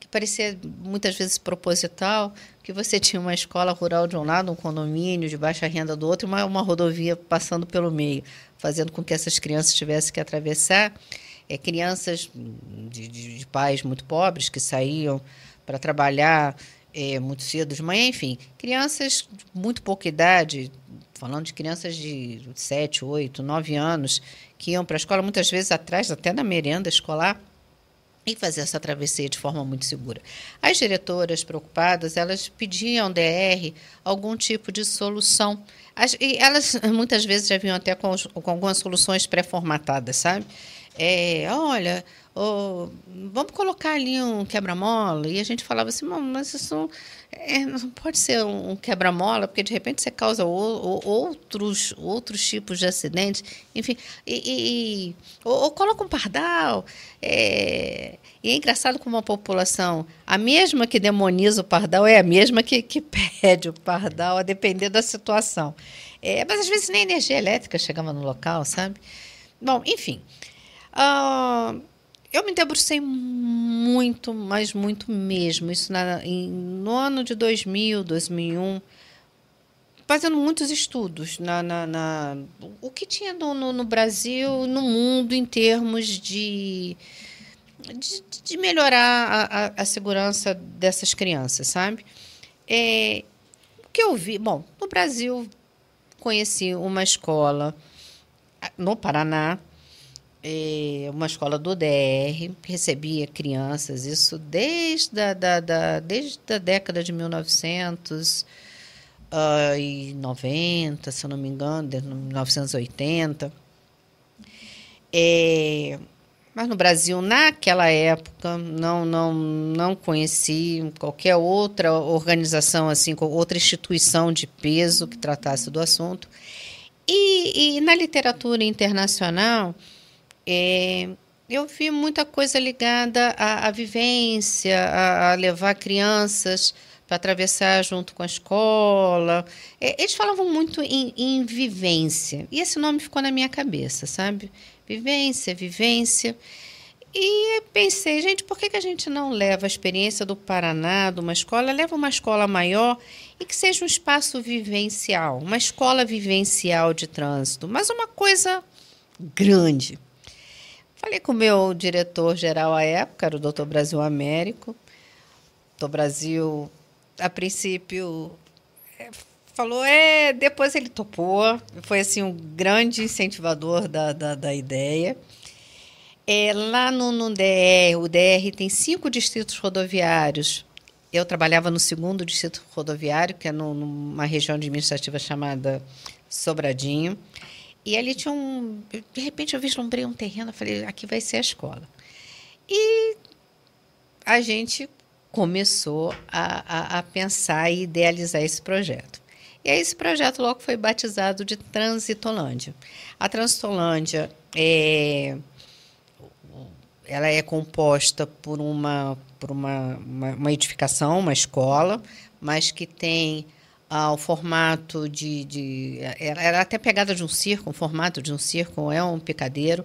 que parecia muitas vezes proposital, que você tinha uma escola rural de um lado, um condomínio de baixa renda do outro, uma, uma rodovia passando pelo meio, fazendo com que essas crianças tivessem que atravessar. É, crianças de, de, de, pais muito pobres que saíam para trabalhar é, muito cedo de manhã, enfim, crianças de muito pouca idade, falando de crianças de 7, 8, 9 anos, que iam para a escola, muitas vezes atrás até da merenda escolar, e fazer essa travessia de forma muito segura. As diretoras preocupadas, elas pediam DR algum tipo de solução. As, e elas muitas vezes já vinham até com, com algumas soluções pré-formatadas, sabe? é, olha, oh, vamos colocar ali um quebra-mola. E a gente falava assim, mas isso não, é, não pode ser um quebra-mola, porque de repente você causa o, o, outros, outros tipos de acidentes. Enfim, e, e ou, ou, coloca um pardal. É, e é engraçado como a população, a mesma que demoniza o pardal é a mesma que, que pede o pardal, a depender da situação. É, mas às vezes nem energia elétrica chegava no local, sabe? Bom, enfim. Uh, eu me debrucei muito, mas muito mesmo. Isso na, em, no ano de 2000, 2001, fazendo muitos estudos na, na, na o que tinha no, no, no, Brasil, no mundo, em termos de, de, de melhorar a, a, a, segurança dessas crianças, sabe? É, o que eu vi, bom, no Brasil conheci uma escola no Paraná é, uma escola do DR, recebia crianças, isso desde a, da, da, desde a década de 1990, ah, se eu não me engano, de 1980. É, mas no Brasil, naquela época, não, não, não conheci qualquer outra organização, assim, outra instituição de peso que tratasse do assunto. E, e na literatura internacional, é, eu vi muita coisa ligada à, à vivência, a, a, levar crianças para atravessar junto com a escola. É, eles falavam muito em, em, vivência. E esse nome ficou na minha cabeça, sabe? Vivência, vivência. E pensei, gente, por que, que a gente não leva a experiência do Paraná, de uma escola, leva uma escola maior e que seja um espaço vivencial, uma escola vivencial de trânsito, mas uma coisa grande. Falei com o meu diretor-geral à época, era o doutor Brasil Américo. Doutor Brasil, a princípio, é, falou, é, depois ele topou, foi assim um grande incentivador da, da, da ideia. É, lá no, no DR, o DR tem cinco distritos rodoviários. Eu trabalhava no segundo distrito rodoviário, que é no, numa região administrativa chamada Sobradinho. E ali tinha um. De repente eu vislumbrei um terreno, eu falei, aqui vai ser a escola. E a gente começou a, a, a pensar e idealizar esse projeto. E aí esse projeto logo foi batizado de Transitolândia. A Transitolândia é, ela é composta por uma, por uma, uma, uma edificação, uma escola, mas que tem ah, o formato de, de. Era até pegada de um circo, o formato de um circo, é um picadeiro.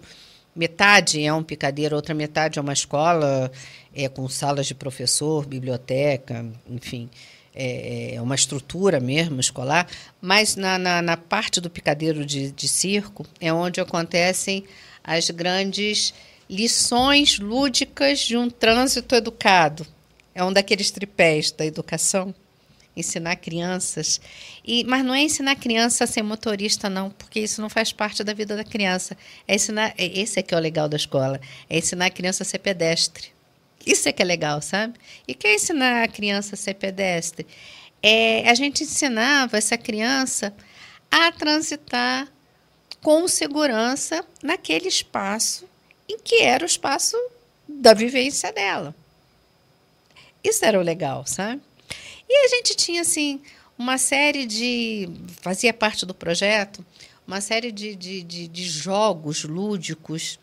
Metade é um picadeiro, outra metade é uma escola é, com salas de professor, biblioteca, enfim é, é uma estrutura mesmo escolar, mas na, na, na parte do picadeiro de, de circo é onde acontecem as grandes lições lúdicas de um trânsito educado. É um daqueles tripés da educação. Ensinar crianças. E, mas não é ensinar criança a ser motorista, não, porque isso não faz parte da vida da criança. É ensinar. É, esse é que é o legal da escola. É ensinar a criança a ser pedestre. Isso é que é legal, sabe? E quer ensinar a criança a ser pedestre? É, a gente ensinava essa criança a transitar com segurança naquele espaço em que era o espaço da vivência dela. Isso era o legal, sabe? E a gente tinha, assim, uma série de. fazia parte do projeto, uma série de, de, de, de jogos lúdicos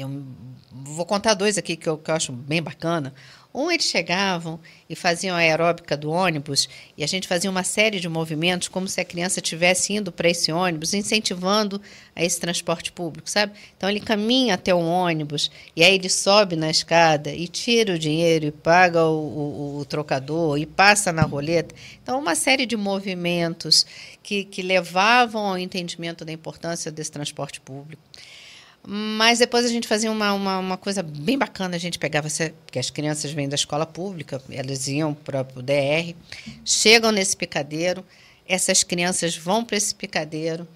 eu vou contar dois aqui que eu, que eu acho bem bacana. Um, eles chegavam e faziam a aeróbica do ônibus e a gente fazia uma série de movimentos como se a criança estivesse indo para esse ônibus, incentivando a esse transporte público, sabe? Então ele caminha até o ônibus e aí ele sobe na escada e tira o dinheiro e paga o, o, o trocador e passa na roleta. Então, uma série de movimentos que, que levavam ao entendimento da importância desse transporte público. Mas depois a gente fazia uma, uma, uma, coisa bem bacana. A gente pegava, porque as crianças vêm da escola pública, elas iam para o DR, chegam nesse picadeiro, essas crianças vão para esse picadeiro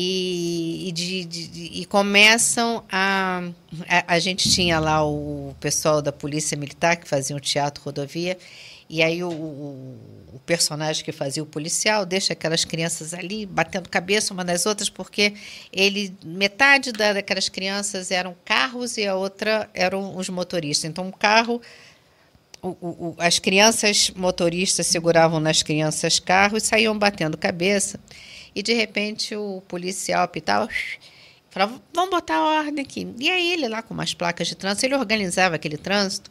e, e, de, de, e começam a, a, a. gente tinha lá o pessoal da Polícia Militar que fazia o teatro rodovia e aí o, o, o, personagem que fazia o policial deixa aquelas crianças ali batendo cabeça uma nas outras, porque ele metade da, daquelas crianças eram carros e a outra eram os motoristas. Então o carro o, o, as crianças motoristas seguravam nas crianças carros e saíam batendo cabeça. E de repente o policial apitava, falava: vamos botar ordem aqui. E aí ele lá com umas placas de trânsito, ele organizava aquele trânsito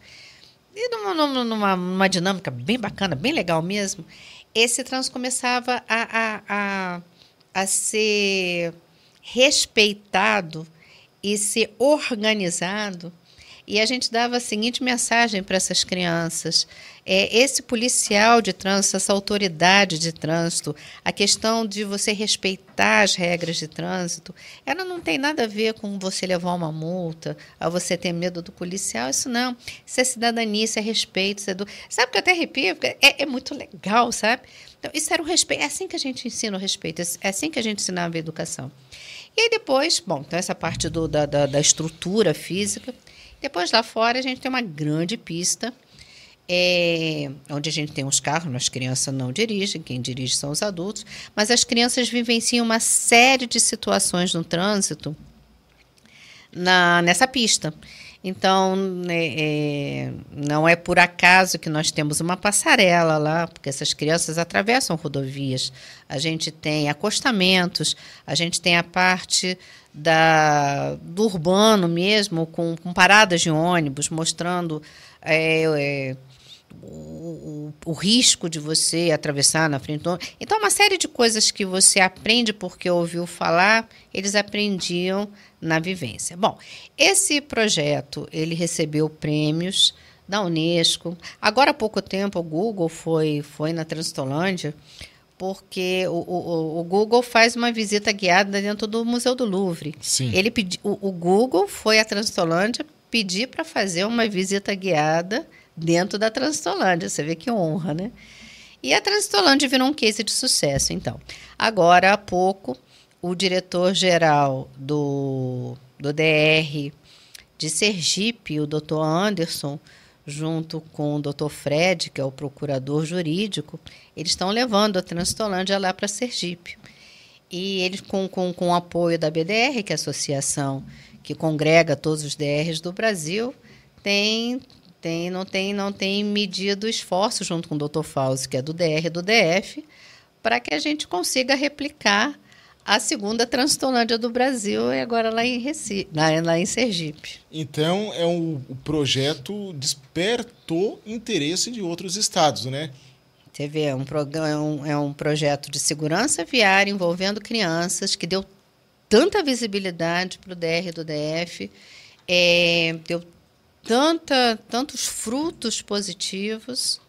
e numa, numa, numa dinâmica bem bacana, bem legal mesmo, esse trânsito começava a, a, a, a ser respeitado e ser organizado e a gente dava a seguinte mensagem para essas crianças: é, esse policial de trânsito, essa autoridade de trânsito, a questão de você respeitar as regras de trânsito, ela não tem nada a ver com você levar uma multa, a você ter medo do policial, isso não. Isso é cidadania, isso é respeito. Isso é do... Sabe que eu até arrepio? É, é muito legal, sabe? Então, isso era o respeito. É assim que a gente ensina o respeito, é assim que a gente ensinava a educação. E aí depois, bom, então essa parte do, da, da, da estrutura física. Depois lá fora a gente tem uma grande pista, é, onde a gente tem os carros, as crianças não dirigem, quem dirige são os adultos, mas as crianças vivenciam uma série de situações no trânsito na, nessa pista. Então, é, é, não é por acaso que nós temos uma passarela lá, porque essas crianças atravessam rodovias. A gente tem acostamentos, a gente tem a parte da, do urbano mesmo, com, com paradas de ônibus, mostrando é, é, o, o, risco de você atravessar na frente do Então, uma série de coisas que você aprende porque ouviu falar, eles aprendiam na vivência. Bom, esse projeto, ele recebeu prêmios da Unesco. Agora há pouco tempo, o Google foi, foi na Transitolândia porque o, o, o, Google faz uma visita guiada dentro do Museu do Louvre. Sim. Ele pedi, o, o Google foi à Transtolândia pedir para fazer uma visita guiada dentro da Transtolândia. Você vê que honra, né? E a Transtolândia virou um case de sucesso, então. Agora, há pouco, o diretor-geral do, do DR de Sergipe, o doutor Anderson, junto com o Dr. Fred, que é o procurador jurídico, eles estão levando a Transitolândia lá para Sergipe. E eles, com, com, com o apoio da BDR, que é a associação que congrega todos os DRs do Brasil, tem, tem, não, tem, não tem medido esforço junto com o Dr. Fauzi, que é do DR do DF, para que a gente consiga replicar a segunda Transtolândia do Brasil e agora lá em, Recife, lá, lá em Sergipe. Então, é um, o projeto despertou interesse de outros estados, né? Você vê, é um, é, um, é um projeto de segurança viária envolvendo crianças que deu tanta visibilidade para o DR do DF, é, deu tanta, tantos frutos positivos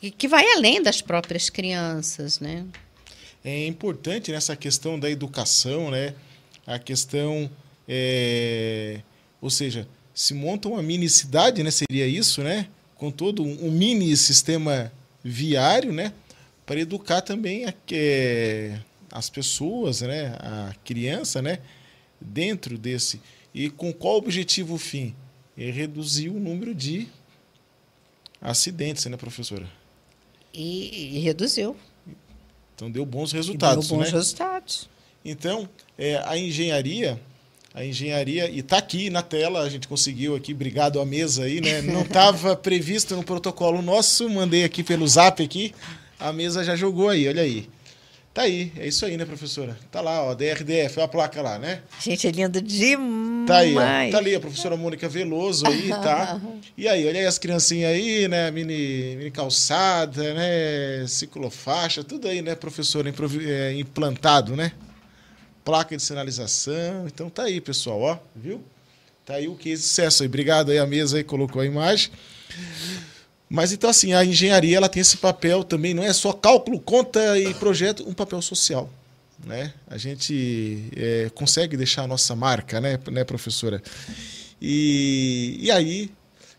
e que vai além das próprias crianças, né? É importante nessa questão da educação, né? A questão, é, ou seja, se monta uma mini cidade, né? Seria isso, né? Com todo um mini sistema viário, né? Para educar também a, é, as pessoas, né? A criança, né? Dentro desse e com qual objetivo fim? É reduzir o número de acidentes, né, professora? E, e reduziu. Então deu bons resultados, e deu bons né? resultados. Então, é, a engenharia, a engenharia, e está aqui na tela, a gente conseguiu aqui, obrigado à mesa aí, né? Não estava previsto no protocolo nosso, mandei aqui pelo zap aqui, a mesa já jogou aí, olha aí. Tá aí, é isso aí, né, professora? Tá lá, ó, DRDF, ó a placa lá, né? Gente, é lindo demais. Tá aí, ó, tá ali a professora Mônica Veloso aí, tá? E aí, olha aí as criancinhas aí, né, mini, mini calçada, né, ciclofaixa, tudo aí, né, professora, é, implantado, né? Placa de sinalização, então tá aí, pessoal, ó, viu? Tá aí o que sucesso aí, obrigado aí a mesa aí, colocou a imagem. Mas então, assim, a engenharia ela tem esse papel também, não é só cálculo, conta e projeto, um papel social. Né? A gente é, consegue deixar a nossa marca, né, né professora? E, e aí,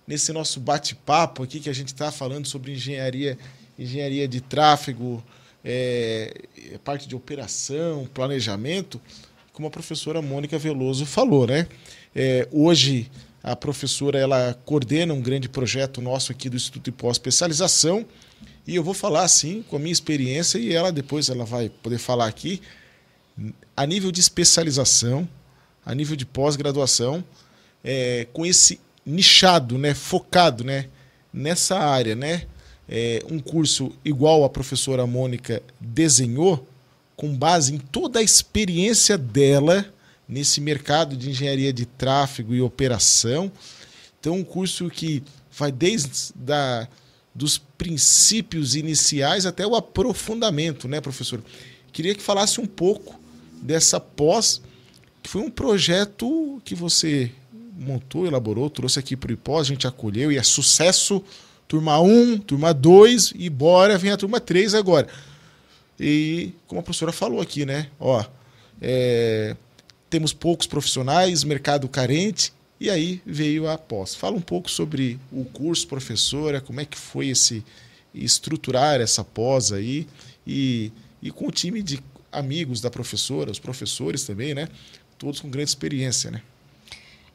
nesse nosso bate-papo aqui, que a gente está falando sobre engenharia, engenharia de tráfego, é, parte de operação, planejamento, como a professora Mônica Veloso falou, né? É, hoje a professora ela coordena um grande projeto nosso aqui do Instituto de Pós-Especialização. E eu vou falar assim com a minha experiência e ela depois ela vai poder falar aqui a nível de especialização, a nível de pós-graduação, é, com esse nichado, né, focado, né, nessa área, né, é, um curso igual a professora Mônica desenhou, com base em toda a experiência dela nesse mercado de engenharia de tráfego e operação. Então, um curso que vai desde da, dos princípios iniciais até o aprofundamento, né, professor? Queria que falasse um pouco dessa pós, que foi um projeto que você montou, elaborou, trouxe aqui para o IPós, a gente acolheu e é sucesso. Turma 1, turma 2 e bora, vem a turma 3 agora. E como a professora falou aqui, né? Ó, é, temos poucos profissionais, mercado carente, e aí veio a pós. Fala um pouco sobre o curso, professora, como é que foi esse estruturar essa pós aí e, e com o time de amigos da professora, os professores também, né? Todos com grande experiência, né?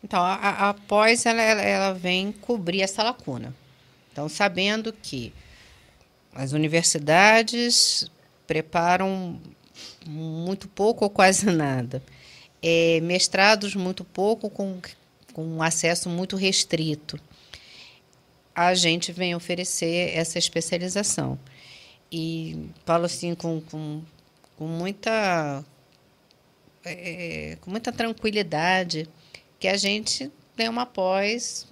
Então, a, a pós ela, ela vem cobrir essa lacuna. Então, sabendo que as universidades preparam muito pouco ou quase nada é, mestrados muito pouco, com, com acesso muito restrito. A gente vem oferecer essa especialização. E falo assim com, com, com muita é, com muita tranquilidade que a gente tem uma pós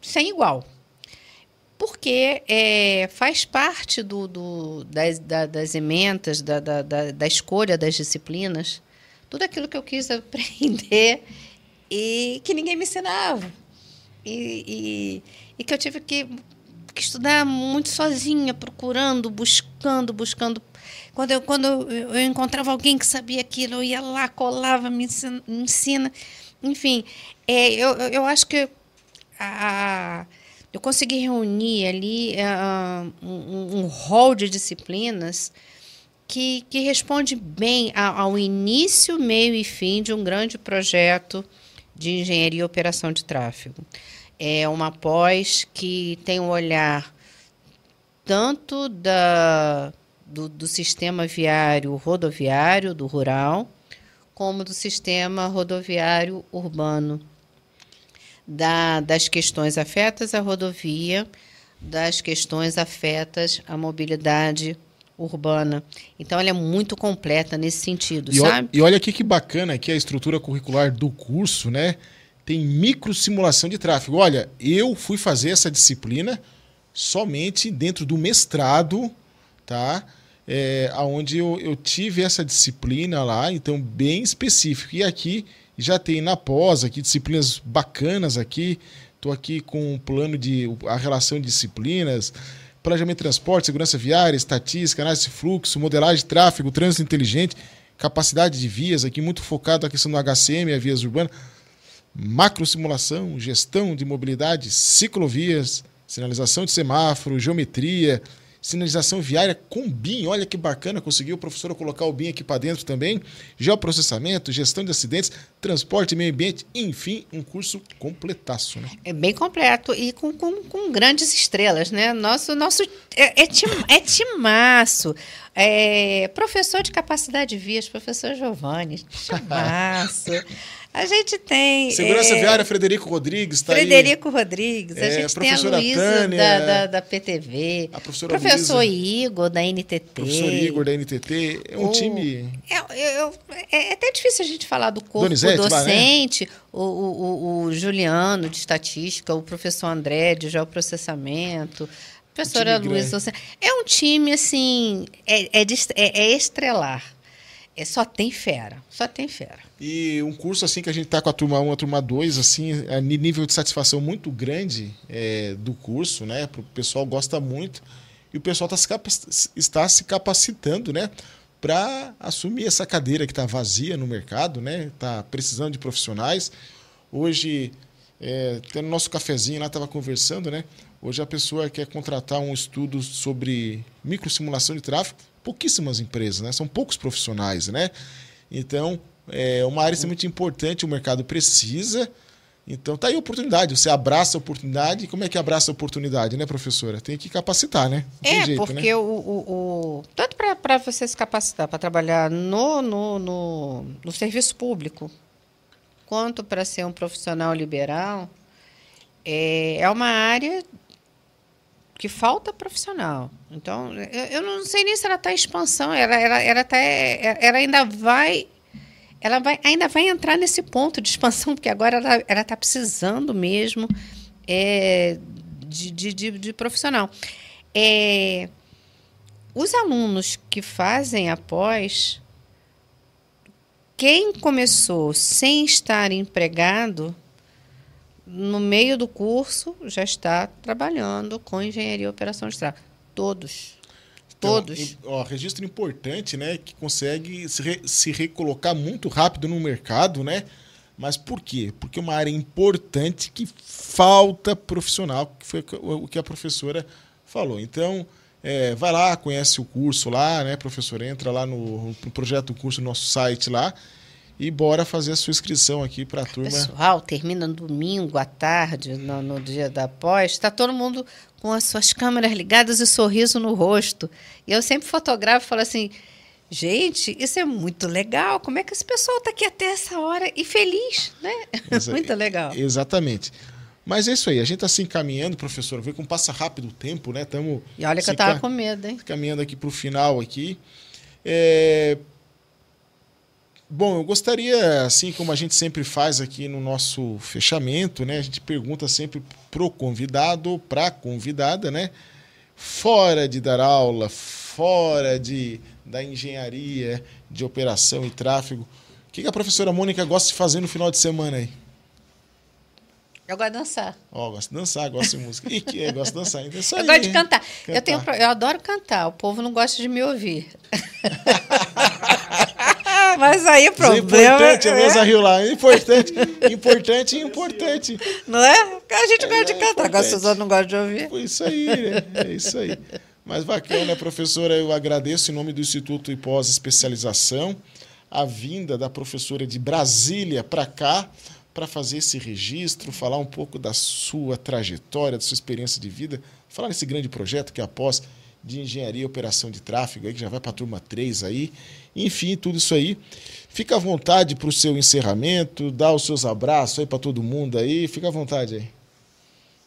sem igual. Porque é, faz parte do, do das, das emendas, da, da, da escolha das disciplinas, tudo aquilo que eu quis aprender e que ninguém me ensinava. E, e, e que eu tive que, que, estudar muito sozinha, procurando, buscando, buscando. Quando eu, quando eu encontrava alguém que sabia aquilo, eu ia lá, colava, me ensina. Me ensina. Enfim, é, eu, eu acho que a, eu consegui reunir ali uh, um, um rol de disciplinas que, que responde bem ao início, meio e fim de um grande projeto de engenharia e operação de tráfego. É uma pós que tem um olhar tanto da, do, do sistema viário rodoviário, do rural, como do sistema rodoviário urbano, da, das questões afetas à rodovia, das questões afetas à mobilidade urbana. Então ela é muito completa nesse sentido, e sabe? e olha aqui que bacana aqui a estrutura curricular do curso, né? Tem micro simulação de tráfego. Olha, eu fui fazer essa disciplina somente dentro do mestrado, tá? É, onde eu, eu tive essa disciplina lá, então bem específico. E aqui já tem na pós aqui disciplinas bacanas aqui. Estou aqui com um plano de a relação de disciplinas, planejamento de transporte, segurança viária, estatística, análise de fluxo, modelagem de tráfego, trânsito inteligente, capacidade de vias, aqui muito focado na questão do HCM, a vias urbanas, macro simulação, gestão de mobilidade, ciclovias, sinalização de semáforo, geometria, sinalização viária com BIM. Olha que bacana, conseguiu o professor colocar o BIM aqui para dentro também. Geoprocessamento, gestão de acidentes, transporte e meio ambiente, enfim, um curso completaço. Né? É bem completo e com, com, com grandes estrelas, né? Nosso, nosso é, é, tim, é timaço. É, professor de capacidade de vias, professor Giovanni, timaço. A gente tem. Segurança é, Viária, Frederico Rodrigues. Tá Frederico aí. Rodrigues. A é, gente tem a Luísa da, da, da, PTV. A professora Professor Igor, da NTT. Professor Igor, da NTT. É um o, time. É, é, até difícil a gente falar do corpo Donizete, docente. Né? o, o, o, Juliano, de estatística. O professor André, de geoprocessamento. A professora Luísa. É um time, assim. É, é, é, é estrelar. É, só tem fera, só tem fera. E um curso assim que a gente está com a turma 1, a turma 2, assim, a nível de satisfação muito grande é, do curso, né? O pessoal gosta muito e o pessoal tá se está se capacitando, né? Para assumir essa cadeira que está vazia no mercado, né? Está precisando de profissionais. Hoje, é, no nosso cafezinho lá estava conversando, né? Hoje a pessoa quer contratar um estudo sobre microsimulação de tráfego pouquíssimas empresas, né? São poucos profissionais, né? Então, é uma área extremamente importante, o mercado precisa. Então, tá aí a oportunidade. Você abraça a oportunidade. Como é que abraça a oportunidade, né, professora? Tem que capacitar, né? é, jeito, porque né? o, o, o, tanto para você se capacitar para trabalhar no, no, no, no serviço público, quanto para ser um profissional liberal, é, é uma área que falta profissional. Então, eu, não sei nem se ela está em expansão, ela, ela, ela, tá, ela ainda vai. Ela vai, ainda vai entrar nesse ponto de expansão, porque agora ela está precisando mesmo é, de, de, de, de profissional. É, os alunos que fazem após, quem começou sem estar empregado, no meio do curso, já está trabalhando com engenharia e operação de tráfego. Todos. Então, Todos. Ó, registro importante, né? Que consegue se, re, se recolocar muito rápido no mercado, né? Mas por quê? Porque é uma área importante que falta profissional, que foi o que a professora falou. Então, é, vai lá, conhece o curso lá, né, professor? Entra lá no, no projeto do curso no nosso site lá e bora fazer a sua inscrição aqui para a turma. Pessoal, termina no domingo à tarde, no, no dia da pós, está todo mundo com as suas câmeras ligadas e sorriso no rosto. E eu sempre fotografo e falo assim, gente, isso é muito legal. Como é que esse pessoal está aqui até essa hora e feliz, né? Exa muito legal. Exatamente. Mas é isso aí, a gente está se encaminhando, professor, vê como passa rápido o tempo, né? Tamo e olha que eu estava com medo, hein? Caminhando aqui para o final aqui. É, Bom, eu gostaria, assim como a gente sempre faz aqui no nosso fechamento, né? A gente pergunta sempre pro convidado pra convidada, né? Fora de dar aula, fora de da engenharia, de operação e tráfego, o que a professora Mônica gosta de fazer no final de semana aí? Eu gosto de dançar. Ó, oh, gosto de dançar, gosto de música. E que é, gosto de dançar. Então, eu aí, gosto de cantar. cantar. Eu, tenho, eu adoro cantar. O povo não gosta de me ouvir. Mas aí o problema. Isso é importante, é... a mesa riu lá. Importante, importante, importante. Não é? A gente gosta é, de cantar, agora outros não gostam de ouvir. Isso aí, né? É isso aí. Mas bacana, professora, eu agradeço em nome do Instituto e Pós-Especialização a vinda da professora de Brasília para cá para fazer esse registro, falar um pouco da sua trajetória, da sua experiência de vida, falar nesse grande projeto que é a pós de engenharia e operação de tráfego, aí, que já vai para a turma 3 aí. Enfim, tudo isso aí. Fica à vontade para o seu encerramento, dá os seus abraços aí para todo mundo aí. Fica à vontade aí.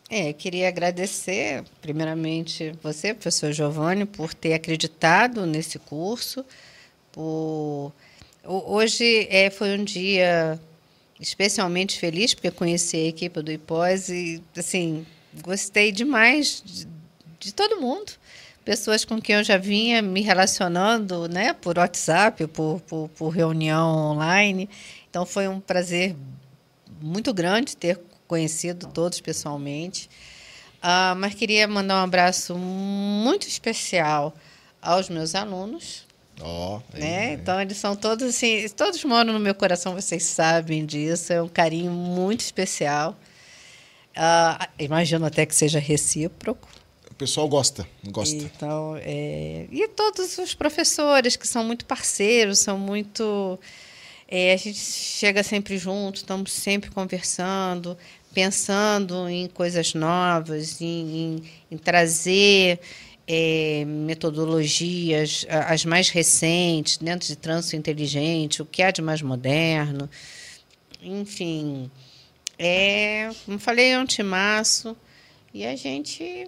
É, queria agradecer, primeiramente, você, professor Giovanni, por ter acreditado nesse curso. Por... Hoje é, foi um dia especialmente feliz, porque conheci a equipe do IPOS e, assim, gostei demais de, de todo mundo. Pessoas com quem eu já vinha me relacionando, né, por WhatsApp, por, por, por reunião online. Então, foi um prazer muito grande ter conhecido todos pessoalmente. Uh, mas queria mandar um abraço muito especial aos meus alunos. Oh, né? Então eles são todos assim, todos moram no meu coração, vocês sabem disso. É um carinho muito especial. Uh, imagino até que seja recíproco. O pessoal gosta, gosta. Então, é... e todos os professores que são muito parceiros, são muito é, a gente chega sempre junto, estamos sempre conversando, pensando em coisas novas, em, em, em trazer é, metodologias, as mais recentes, dentro de trânsito inteligente, o que há de mais moderno. Enfim, é, como falei, é um timaço e a gente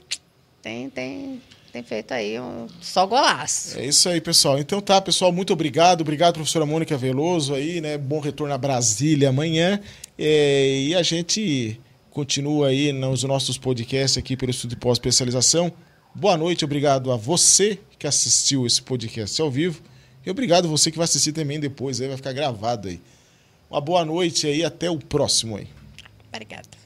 tem, tem, tem feito aí um só golaço. É isso aí, pessoal. Então tá, pessoal, muito obrigado. Obrigado, professora Mônica Veloso aí, né? Bom retorno a Brasília amanhã. É, e a gente continua aí nos nossos podcasts aqui pelo Estudo de Pós-Especialização. Boa noite, obrigado a você que assistiu esse podcast ao vivo. E obrigado a você que vai assistir também depois, aí vai ficar gravado aí. Uma boa noite aí, até o próximo aí. Obrigada.